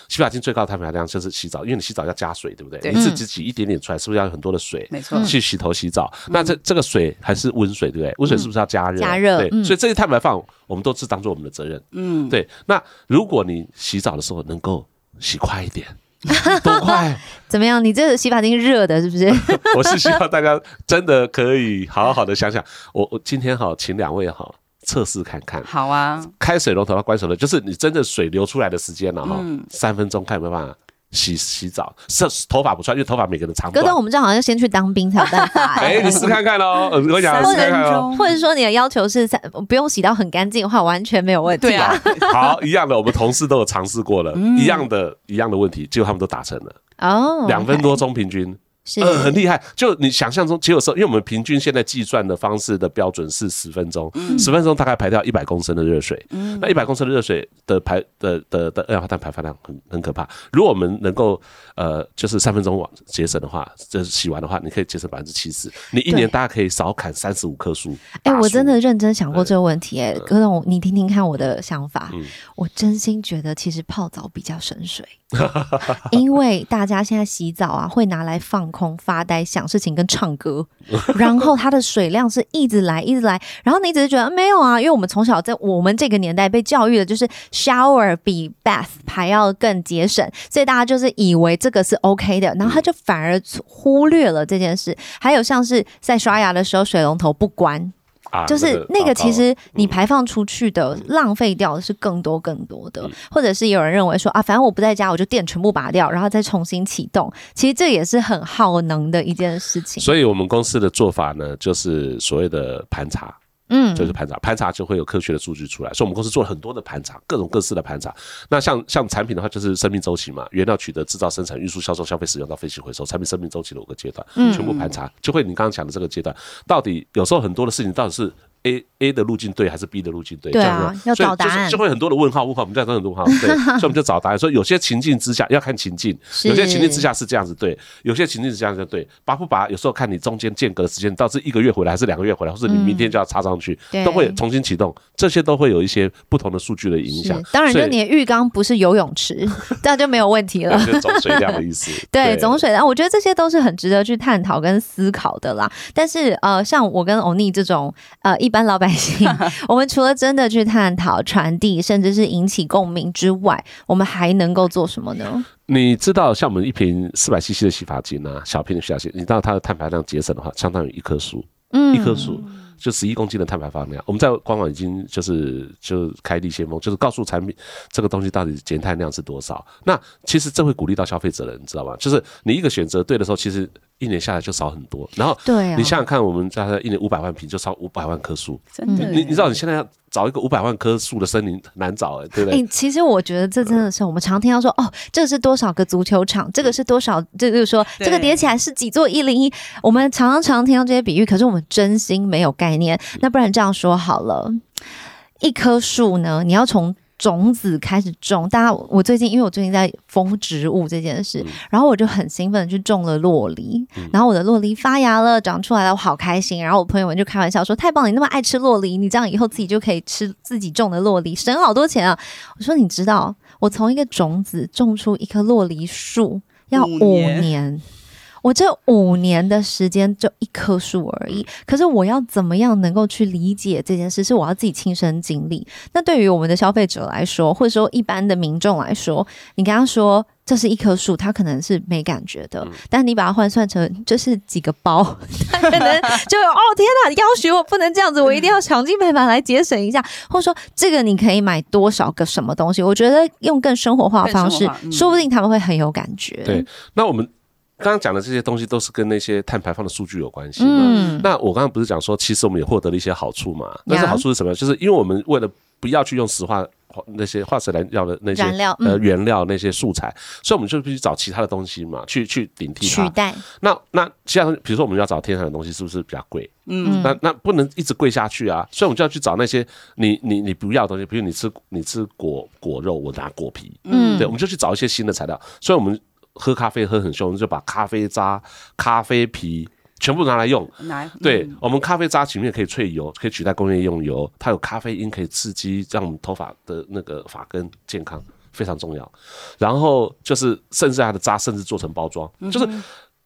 洗发精最高的碳排量就是。洗澡，因为你洗澡要加水，对不对？你自己挤一点点出来，是不是要有很多的水？没错去洗头洗澡。那这这个水还是温水，对不对？温水是不是要加热？加热对，嗯所以这些碳排放我们都是当做我们的责任。嗯，对，那如果你洗澡的时候能够洗快一点，(laughs) 多快？(laughs) 怎么样？你这个洗发精热的，是不是？(laughs) 我是希望大家真的可以好好的想想。我我今天好，请两位好测试看看，好啊，开水龙头到关水龙头，就是你真正水流出来的时间了哈，嗯三分钟看有没有办法洗洗澡，是头发不算，因为头发每个人长短。哥但，。我们这样好像先去当兵才有办法、(laughs) 哎，你试看看哦，呃我跟你讲，三试看。分钟。或者说你的要求是三不用洗到很干净的话，完全没有问题。对啊，(laughs) 好，一样的，我们同事都有尝试过了，一样的，一样的问题，结果他们都达成了，哦，两分多钟平均，是、呃，很厉害。就你想象中，其实有时候，因为我们平均现在计算的方式的标准是十分钟，十分钟大概排掉一百公升的热水。嗯那一百公升的热水的排的的的二氧化碳排放量很很可怕。如果我们能够呃，就是三分钟往节省的话，就是洗完的话，你可以节省百分之七十。你一年大概可以少砍三十五棵树。哎、我真的认真想过这个问题、哎，葛总，你听听看我的想法。嗯我真心觉得，其实泡澡比较省水，(laughs) 因为大家现在洗澡啊，会拿来放空、发呆、想事情跟唱歌，(laughs) 然后它的水量是一直来、一直来，然后你只是觉得没有啊，因为我们从小在我们这个年代被教育的就是 shower 比 bath 还要更节省，所以大家就是以为这个是 OK 的，然后他就反而忽略了这件事。还有像是在刷牙的时候，水龙头不关。啊，就是那个，其实你排放出去的、浪费掉的是更多更多的，或者是有人认为说啊，反正我不在家，我就电全部拔掉，然后再重新启动。其实这也是很耗能的一件事情。所以我们公司的做法呢，就是所谓的盘查。嗯，就是盘查，盘查就会有科学的数据出来。所以我们公司做了很多的盘查，各种各式的盘查。那像像产品的话，就是生命周期嘛，原料取得、制造、生产、运输、销售、消费、使用到废弃回收，产品生命周期的五个阶段，嗯全部盘查，就会你刚刚讲的这个阶段，到底有时候很多的事情到底是。A A 的路径对还是 B 的路径对？对啊要找答案就是就会很多的问号，问号，我们在很多问号，对，(laughs) 所以我们就找答案。说有些情境之下要看情境，有些情境之下是这样子对，有些情境之下是对，拔不拔，有时候看你中间间隔的时间，到是一个月回来还是两个月回来，或者你明天就要插上去，对都会重新启动，这些都会有一些不同的数据的影响。当然，就你的浴缸不是游泳池，(laughs) 这样就没有问题了。就是总水量的意思。(laughs) 对总水量，我觉得这些都是很值得去探讨跟思考的啦。但是呃，像我跟欧尼这种呃一般老百姓，(laughs) 我们除了真的去探讨、传递，甚至是引起共鸣之外，我们还能够做什么呢？你知道，像我们一瓶四百 CC 的洗发精啊，小瓶的洗发精，你知道它的碳排量节省的话，相当于一棵树，嗯一棵树就十一公斤的碳排放量。我们在官网已经就是就开立先锋，就是告诉产品这个东西到底减碳量是多少。那其实这会鼓励到消费者了，你知道吗？就是你一个选择对的时候，其实一年下来就少很多。然后对啊，你想想看，我们家一年五百万平，就少五百万棵树。真的，你你知道你现在要找一个五百万棵树的森林很难找哎、对不哎、对？其实我觉得这真的是我们常听到说，哦，这个是多少个足球场，这个是多少，这就是说这个叠起来是几座一零一。我们常常常听到这些比喻，可是我们真心没有概念。那不然这样说好了，一棵树呢，你要从种子开始种。大家，我最近因为我最近在疯植物这件事，然后我就很兴奋去种了洛梨，然后我的洛梨发芽了，长出来了，我好开心。然后我朋友们就开玩笑说：“太棒了，你那么爱吃洛梨，你这样以后自己就可以吃自己种的洛梨，省好多钱啊！”我说：“你知道，我从一个种子种出一棵洛梨树要五年。”我这五年的时间就一棵树而已，可是我要怎么样能够去理解这件事，是我要自己亲身经历。那对于我们的消费者来说，或者说一般的民众来说，你跟他说这是一棵树，他可能是没感觉的，但你把它换算成就是几个包，(laughs) 他可能 (laughs) 就哦天哪，要许我不能这样子，我一定要想尽办法来节省一下，或者说这个你可以买多少个什么东西？我觉得用更生活化的方式说不定他们会很有感觉。对，那我们刚刚讲的这些东西都是跟那些碳排放的数据有关系嘛？嗯，那我刚刚不是讲说，其实我们也获得了一些好处嘛？那这呀好处是什么？就是因为我们为了不要去用石化那些化石燃料的那些燃料呃嗯原料那些素材，所以我们就必须找其他的东西嘛，去去顶替它。取代，那那像比如说我们要找天然的东西，是不是比较贵？嗯，那那不能一直贵下去啊，所以我们就要去找那些你你你不要的东西，比如你吃你吃果果肉，我拿果皮，嗯对，我们就去找一些新的材料。所以我们喝咖啡喝很凶，就把咖啡渣、咖啡皮全部拿来用。来，对嗯我们咖啡渣前面可以萃油，可以取代工业用油，它有咖啡因可以刺激让我们头发的那个发根健康。非常重要。然后就是甚至它的渣，甚至做成包装，就是。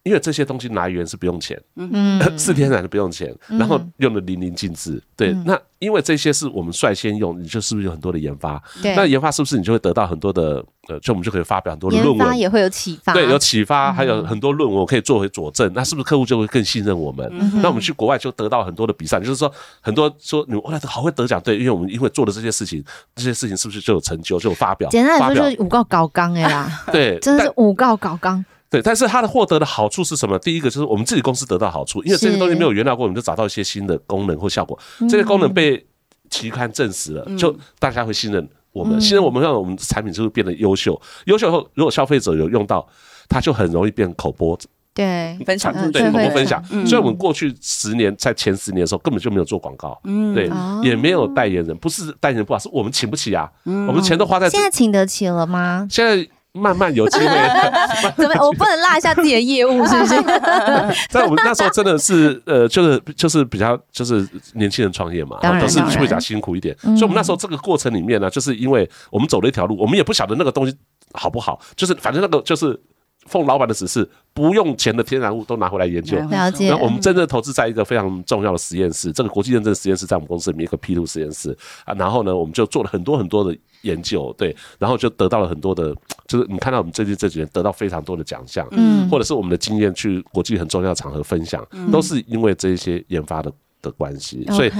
因为这些东西来源是不用钱，嗯 (laughs) 是天然的不用钱，然后用的淋漓尽致。对，那因为这些是我们率先用，你就是不是有很多的研发？对那研发是不是你就会得到很多的呃，就我们就可以发表很多的研论文？发也会有启发，对，有启发，还有很多论文我可以作为佐证，那是不是客户就会更信任我们？嗯那我们去国外就得到很多的比赛，就是说很多说你哇好会得奖，对，因为我们因为做的这些事情，这些事情是不是就有成就，就有发表？简单来说就是五告搞纲哎啦，(laughs) 对，真的是五告搞纲，对，但是它的获得的好处是什么？第一个就是我们自己公司得到好处，因为这些东西没有原料过，我们就找到一些新的功能或效果。这些功能被期刊证实了，就大家会信任我们，信任我们，让我们产品就会变得优秀。优秀后，如果消费者有用到，它就很容易变口播，对，分享对口播分享。嗯所以我们过去十年，在前十年的时候，根本就没有做广告，嗯对哦，也没有代言人，不是代言人不好，是我们请不起啊，我们钱都花在这现在请得起了吗？现在。慢慢有机会，(laughs) 怎么我不能落一下自己的业务是不是？(laughs) 在我们那时候真的是呃，就是就是比较就是年轻人创业嘛，都是会比较辛苦一点。嗯所以我们那时候这个过程里面呢，就是因为我们走了一条路，我们也不晓得那个东西好不好，就是反正那个就是奉老板的指示，不用钱的天然物都拿回来研究。了解那我们真正投资在一个非常重要的实验室，这个国际认证实验室在我们公司里面一个 P 2实验室啊，然后呢，我们就做了很多很多的研究，对，然后就得到了很多的，就是你看到我们最近这几年得到非常多的奖项，嗯。或者是我们的经验去国际很重要的场合分享，都是因为这些研发的的关系，所以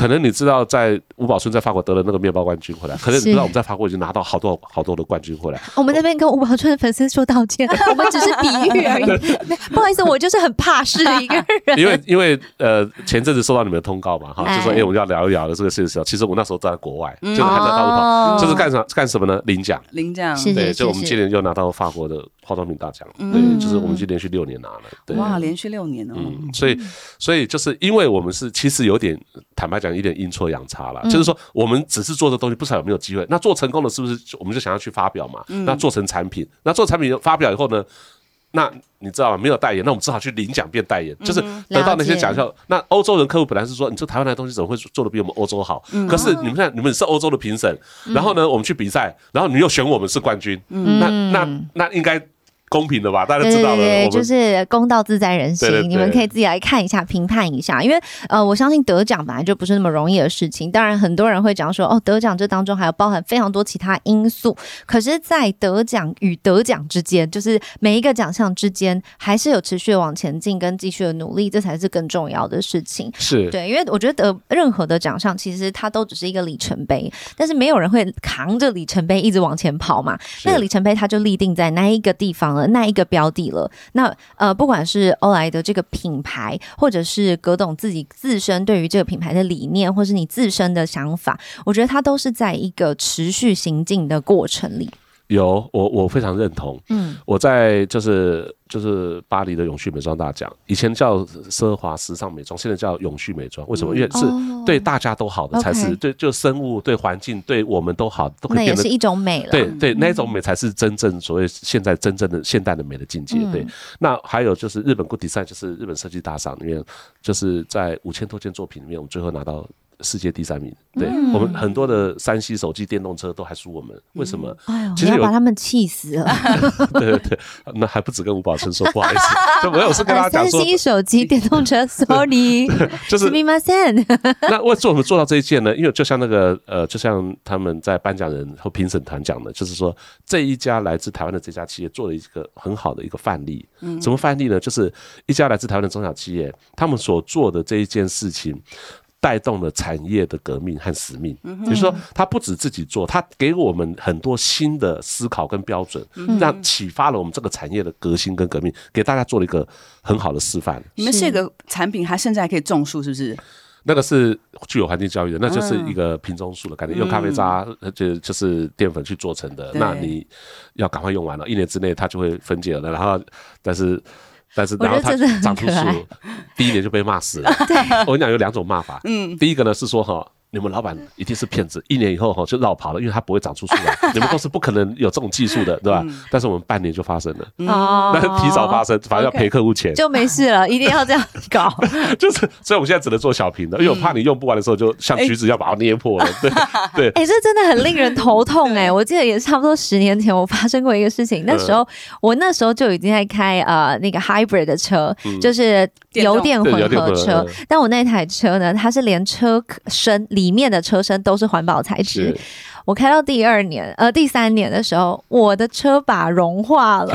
可能你知道，在吴宝春在法国得了那个面包冠军回来，可能你不知道我们在法国已经拿到好多好多的冠军回来。我们那边跟吴宝春的粉丝说道歉，我们只是比喻而已。(laughs) 不好意思，我就是很怕事的一个人。因为因为呃前阵子收到你们的通告嘛，哈，就说哎哎、我们要聊一聊的这个事情。其实我那时候在国外，就是还在到处跑，哦就是干啥干什么呢？领奖。领奖对，就我们今年又拿到法国的化妆品大奖，嗯对，就是我们已经连续六年拿了，对，哇，连续六年哦，嗯，所以所以就是因为我们是其实有点坦白讲，有点阴错阳差啦。就是说我们只是做这东西，不知道有没有机会。那做成功了，是不是我们就想要去发表嘛？那做成产品，那做产品发表以后呢？那你知道吗？没有代言，那我们只好去领奖变代言，就是得到那些奖项。那欧洲人客户本来是说，你这台湾来的东西怎么会做的比我们欧洲好？可是你们看，你们是欧洲的评审，然后呢，我们去比赛，然后你又选我们是冠军，那那那应该公平的吧？大家对知道了，对对，就是公道自在人心你们可以自己来看一下、评判一下。因为呃，我相信得奖本来就不是那么容易的事情。当然，很多人会讲说，哦，得奖这当中还有包含非常多其他因素。可是，在得奖与得奖之间，就是每一个奖项之间，还是有持续地往前进跟继续的努力，这才是更重要的事情。是对，因为我觉得得任何的奖项，其实它都只是一个里程碑，但是没有人会扛着里程碑一直往前跑嘛。那个里程碑它就立定在那一个地方那一个标的了。那呃，不管是欧莱的这个品牌，或者是葛董自己自身对于这个品牌的理念，或是你自身的想法，我觉得它都是在一个持续行进的过程里。有我我非常认同。嗯，我在就是就是巴黎的永续美妆大奖，以前叫奢华时尚美妆，现在叫永续美妆。为什么？因为是哦对大家都好的，才是对就生物、对环境、对我们都好，都可以变得那是一种美了。对对，那种美才是真正所谓现在真正的现代的美的境界。嗯对，那还有就是日本 Good Design，就是日本设计大赏里面，就是在五千多件作品里面，我们最后拿到世界第三名。对嗯我们很多的山西手机、电动车都还输我们，为什么？哎呦，其实有你要把他们气死了。(laughs) 对对对，那还不止跟吴宝春说不好意思，(laughs) 就我有事跟他讲说，三星手机、电动车，(laughs) sorry，就是すみません。那为做什么做到这一件呢？因为就像那个呃，就像他们在颁奖人和评审团讲的，就是说这一家来自台湾的这家企业做了一个很好的一个范例。嗯，什么范例呢？就是一家来自台湾的中小企业，他们所做的这一件事情。 带动了产业的革命和使命，也就是说，他不止自己做，他给我们很多新的思考跟标准，让启发了我们这个产业的革新跟革命，给大家做了一个很好的示范。你们这个产品，还甚至还可以种树，是不是？那个是具有环境教育的，那就是一个瓶中树的概念，用咖啡渣呃就就是淀粉去做成的。那你要赶快用完了，一年之内它就会分解了。然后，但是但是然后它觉得真的很长出树，第一年就被骂死了。(laughs) 我跟你讲，有两种骂法。嗯，第一个呢是说哈，你们老板一定是骗子，一年以后哈就绕跑了，因为它不会长出树来，(laughs) 你们公司不可能有这种技术的，对吧？但是我们半年就发生了，哦。那提早发生，反正要赔客户钱，就没事了，一定要这样搞。(laughs) 就是，所以我们现在只能做小瓶的，因为我怕你用不完的时候，就像橘子要把它捏破了，(laughs) 对对。哎、这真的很令人头痛哎、我记得也是差不多十年前，我发生过一个事情。那时候、我那时候就已经在开呃那个 hybrid 的车，就是油电混合合车嗯。但我那台车呢，它是连车身里面的车身都是环保材质。我开到第二年，呃，第三年的时候，我的车把融化了，(laughs)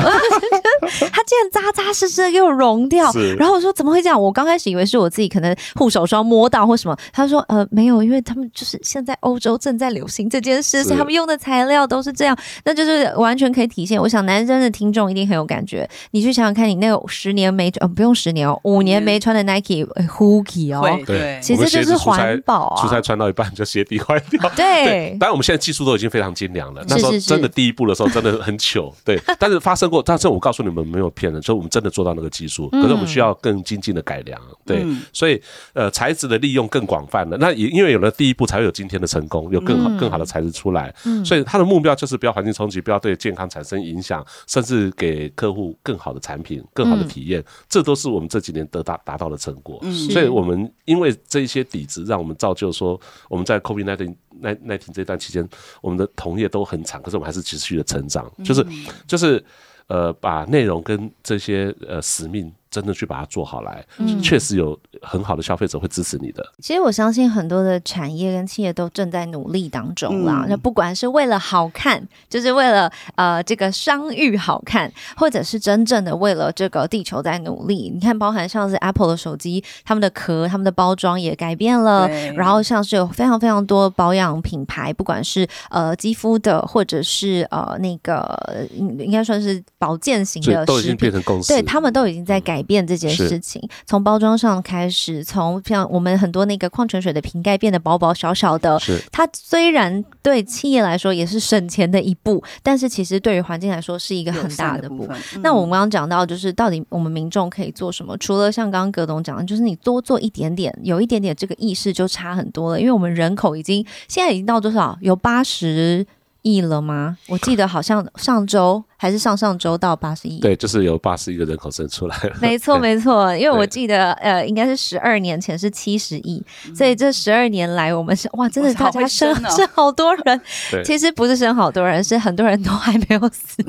它竟然扎扎实实的给我融掉是。然后我说怎么会这样？我刚开始以为是我自己可能护手霜摸到或什么。他说呃没有，因为他们就是现在欧洲正在流行这件事，是所以他们用的材料都是这样，那就是完全可以体现。我想男生的听众一定很有感觉。你去想想看，你那个十年没呃不用十年哦，五年没穿的 Nike 呃 Hooky 哦，对对，我们其实就是环保啊出差穿到一半就鞋底坏掉。对当然我们现在技术都已经非常精良了那时候真的第一步的时候真的很糗 (laughs) 对但是发生过但是我告诉你们没有骗人所以我们真的做到那个技术可是我们需要更精进的改良对所以呃材质的利用更广泛了那也因为有了第一步才会有今天的成功有更好更好的材质出来所以它的目标就是不要环境冲击不要对健康产生影响甚至给客户更好的产品更好的体验这都是我们这几年得到达到的成果。所以我们因为这一些底子让我们造就说我们在 covidnetting 耐耐听这段期间我们的同业都很惨可是我们还是持续的成长。就是就是呃把内容跟这些呃使命真的去把它做好来，确实有很好的消费者会支持你的。其实我相信很多的产业跟企业都正在努力当中啦。嗯那、不管是为了好看，就是为了呃这个商誉好看，或者是真正的为了这个地球在努力。你看，包含像是 Apple 的手机，他们的壳、他们的包装也改变了。然后像是有非常非常多保养品牌，不管是呃肌肤的，或者是呃那个应应该算是保健型的都已经变成公司，对他们都已经在改变这件事情，从包装上开始，从像我们很多那个矿泉水的瓶盖变得薄薄小小的。是它虽然对企业来说也是省钱的一步，但是其实对于环境来说是一个很大的步。分。那我们刚刚讲到，就是到底我们民众可以做什么？除了像刚刚葛董讲的，就是你多做一点点，有一点点这个意识就差很多了。因为我们人口已经现在已经到多少？有八十亿了吗？我记得好像上周还是上上周到八十亿。对，就是有八十亿个人口生出来了。没错，没错，因为我记得，呃，应该是十二年前是七十亿，所以这十二年来，我们是哇，真的大家生生哦生好多人，其实不是生好多人，是很多人都还没有死。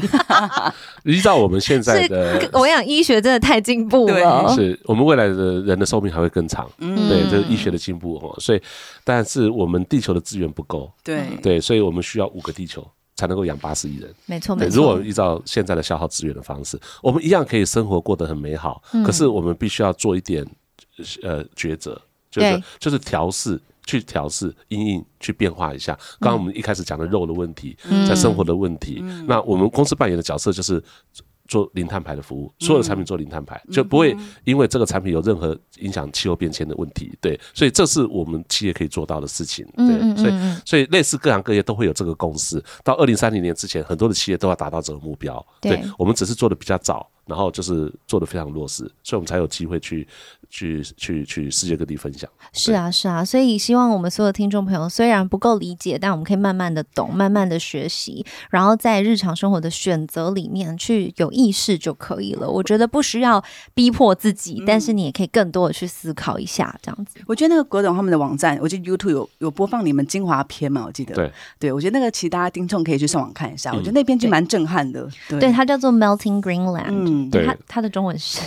(laughs) 依照我们现在的是，我想医学真的太进步了。是我们未来的人的寿命还会更长，嗯对，这是医学的进步哦。所以，但是我们地球的资源不够，对对，所以我们需要五个地球才能够养八十亿人。没错，没错，如果依照现在的消耗资源的方式，我们一样可以生活过得很美好。嗯可是我们必须要做一点呃抉择，就是就是调试。去调试、因应、去变化一下。刚刚我们一开始讲的肉的问题，嗯在生活的问题，那我们公司扮演的角色就是做零碳排的服务，所有的产品做零碳排，就不会因为这个产品有任何影响气候变迁的问题。对，所以这是我们企业可以做到的事情。对，所以所以类似各行各业都会有这个共识。到二零三零年之前，很多的企业都要达到这个目标。对我们只是做的比较早，然后就是做的非常落实，所以我们才有机会去去去去世界各地分享。是啊，是啊，所以希望我们所有听众朋友，虽然不够理解，但我们可以慢慢的懂，慢慢的学习，然后在日常生活的选择里面去有意识就可以了。我觉得不需要逼迫自己，但是你也可以更多的去思考一下，这样子。我觉得那个国董他们的网站，我记得 YouTube 有有播放你们精华片嘛，我记得。对，对，我觉得那个其他听众可以去上网看一下，我觉得嗯那边就蛮震撼的。对对，它叫做 Melting Greenland，、嗯，对它它的中文是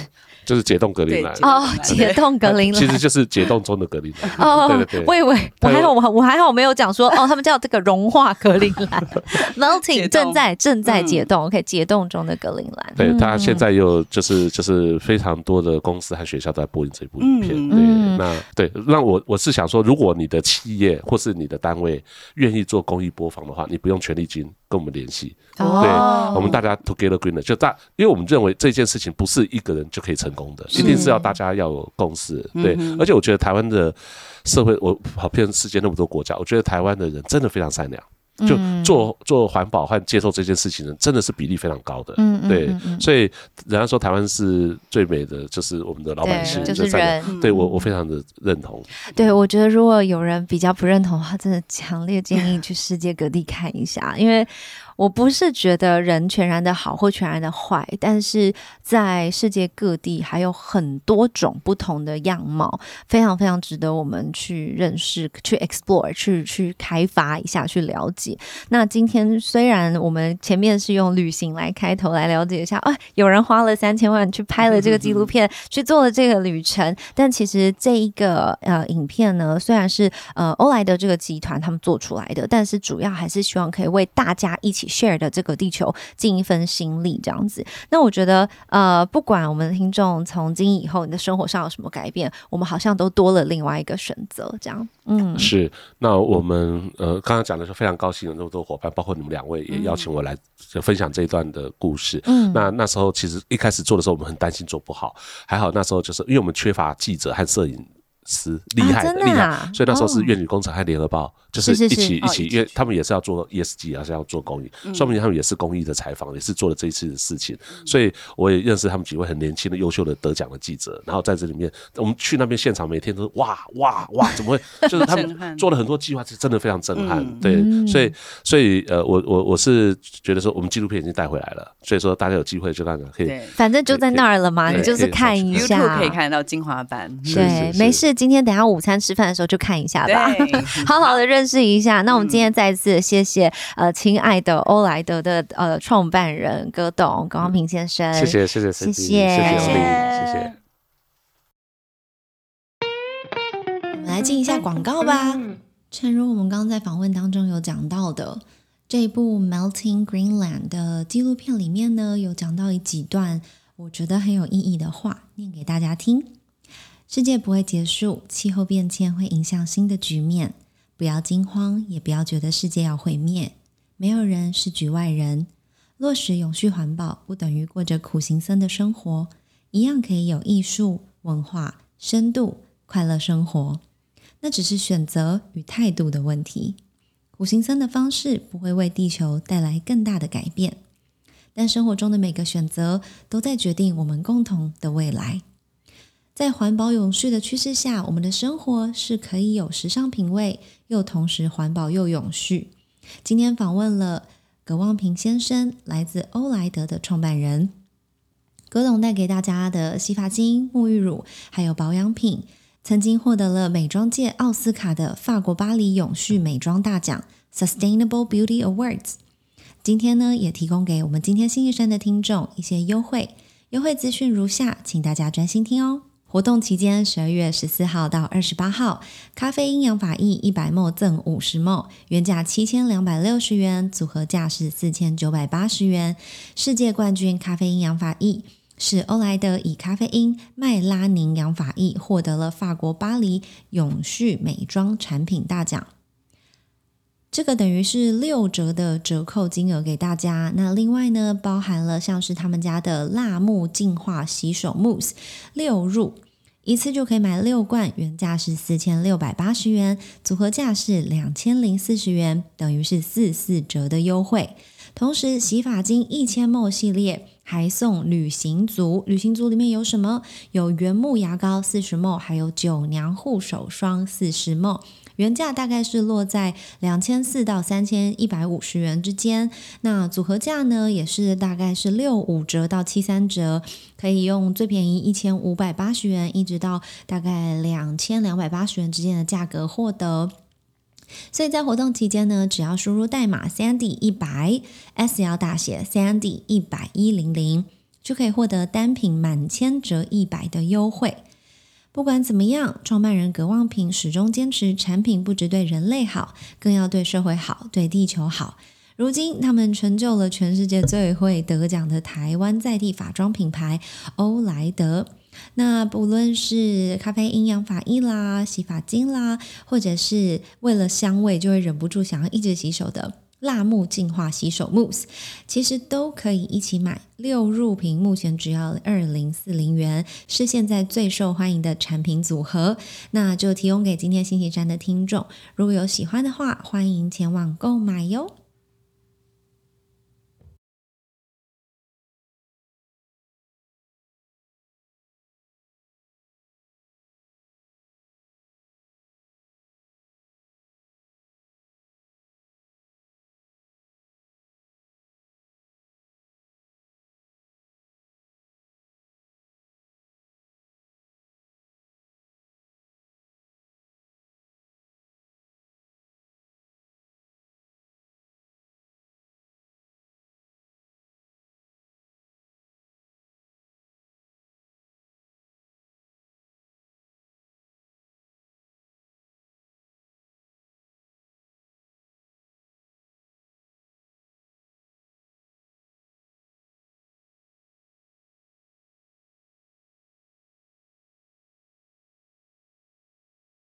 就是解冻格陵兰。哦，解冻格陵兰。其实就是解冻中的格陵兰。哦，对对对我以为我还好，我我还好没有讲说哦，他们叫这个融化格陵兰，melting 正在正在嗯解冻，OK，解冻中的格陵兰。对，嗯它现在有就是就是非常多的公司和学校都在播映这部影片。嗯对，嗯那对，那我我是想说，如果你的企业或是你的单位愿意做公益播放的话，你不用权利金跟我们联系。哦对，我们大家 together greener 就大，因为我们认为这件事情不是一个人就可以成功的，一定是要大家要有共识。对，而且我觉得台湾的社会，我跑遍世界那么多国家，我觉得台湾的人真的非常善良。就做做环保和接受这件事情的，真的是比例非常高的。嗯嗯对所以人家说台湾是最美的，就是我们的老百姓，就是人对我我非常的认同。对，我觉得如果有人比较不认同的话，真的强烈建议去世界各地看一下，因为我不是觉得人全然的好或全然的坏，但是在世界各地还有很多种不同的样貌，非常非常值得我们去认识、去 explore、去去开发一下、去了解。那今天虽然我们前面是用旅行来开头来了解一下，啊，有人花了三千万去拍了这个纪录片，去做了这个旅程，但其实这一个呃影片呢，虽然是呃欧莱德这个集团他们做出来的，但是主要还是希望可以为大家一起 share 的这个地球尽一份心力，这样子。那我觉得呃，不管我们的听众从今以后你的生活上有什么改变，我们好像都多了另外一个选择，这样。嗯，是，那我们呃刚刚讲的是非常高兴有那么多伙伴，包括你们两位也邀请我来分享这一段的故事。嗯那那时候其实一开始做的时候，我们很担心做不好，还好那时候就是因为我们缺乏记者和摄影。师厉害的厉害啊，所以那时候是哦愿女工厂和联合报，就是是是是一起一起，哦因为他们也是要做 ESG，还是要做公益，说明他们也是公益的采访，也是做了这一次的事情。所以我也认识他们几位很年轻的、优秀的得奖的记者，然后在这里面，我们去那边现场，每天都是哇哇哇，怎么会？(laughs) 就是他们做了很多计划，是真的非常震撼。嗯对，嗯所以所以呃，我我我是觉得说，我们纪录片已经带回来了，所以说大家有机会就看看可以。反正就在那儿了嘛，你就是看一下。，YouTube 可以看得到精华版。对，没事，今天等下午餐吃饭的时候就看一下吧。(laughs) 好好的认识一下。那我们今天再次谢谢呃，亲爱的欧莱德的呃创办人葛董葛光平先生，谢谢谢谢谢谢谢谢。我们来进一下广告吧。诚如我们刚刚在访问当中有讲到的，这一部《Melting Greenland》的纪录片里面呢，有讲到一几段我觉得很有意义的话，念给大家听。世界不会结束，气候变迁会影响新的局面，不要惊慌，也不要觉得世界要毁灭。没有人是局外人。落实永续环保，不等于过着苦行僧的生活，一样可以有艺术、文化、深度、快乐生活。那只是选择与态度的问题。苦行僧的方式不会为地球带来更大的改变，但生活中的每个选择都在决定我们共同的未来。在环保永续的趋势下，我们的生活是可以有时尚品味，又同时环保又永续。今天访问了葛望平先生，来自欧莱德的创办人。葛董带给大家的洗发精、沐浴乳还有保养品，曾经获得了美妆界奥斯卡的法国巴黎永续美妆大奖 （Sustainable Beauty Awards）。今天呢，也提供给我们今天新一生的听众一些优惠，优惠资讯如下，请大家专心听哦。活动期间，十二月十四号到二十八号，咖啡因养法益一百 ml 赠五十 ml，原价七千两百六十元，组合价是四千九百八十元。世界冠军咖啡因养法益是欧莱德以咖啡因麦拉宁养法益获得了法国巴黎永续美妆产品大奖。这个等于是六折的折扣金额给大家。那另外呢，包含了像是他们家的辣木净化洗手慕斯六入，一次就可以买六罐，原价是四千六百八十元，组合价是两千零四十元，等于是四四折的优惠。同时，洗发精一千 m 系列还送旅行组，旅行组里面有什么？有原木牙膏四十 m，还有九娘护手霜四十 m。原价大概是落在两千四到三千一百五十元之间，那组合价呢也是大概是六五折到七三折，可以用最便宜一千五百八十元，一直到大概两千两百八十元之间的价格获得。所以在活动期间呢，只要输入代码 Sandy 一百 S L 大写 Sandy 一百一零零，就可以获得单品满千折一百的优惠。不管怎么样，创办人葛望平始终坚持产品不只对人类好，更要对社会好，对地球好。如今，他们成就了全世界最会得奖的台湾在地法妆品牌欧莱德。那不论是咖啡营养法液啦、洗发精啦，或者是为了香味就会忍不住想要一直洗手的辣木净化洗手慕斯，其实都可以一起买。六入瓶目前只要二零四零元，是现在最受欢迎的产品组合。那就提供给今天星期三的听众，如果有喜欢的话，欢迎前往购买哟。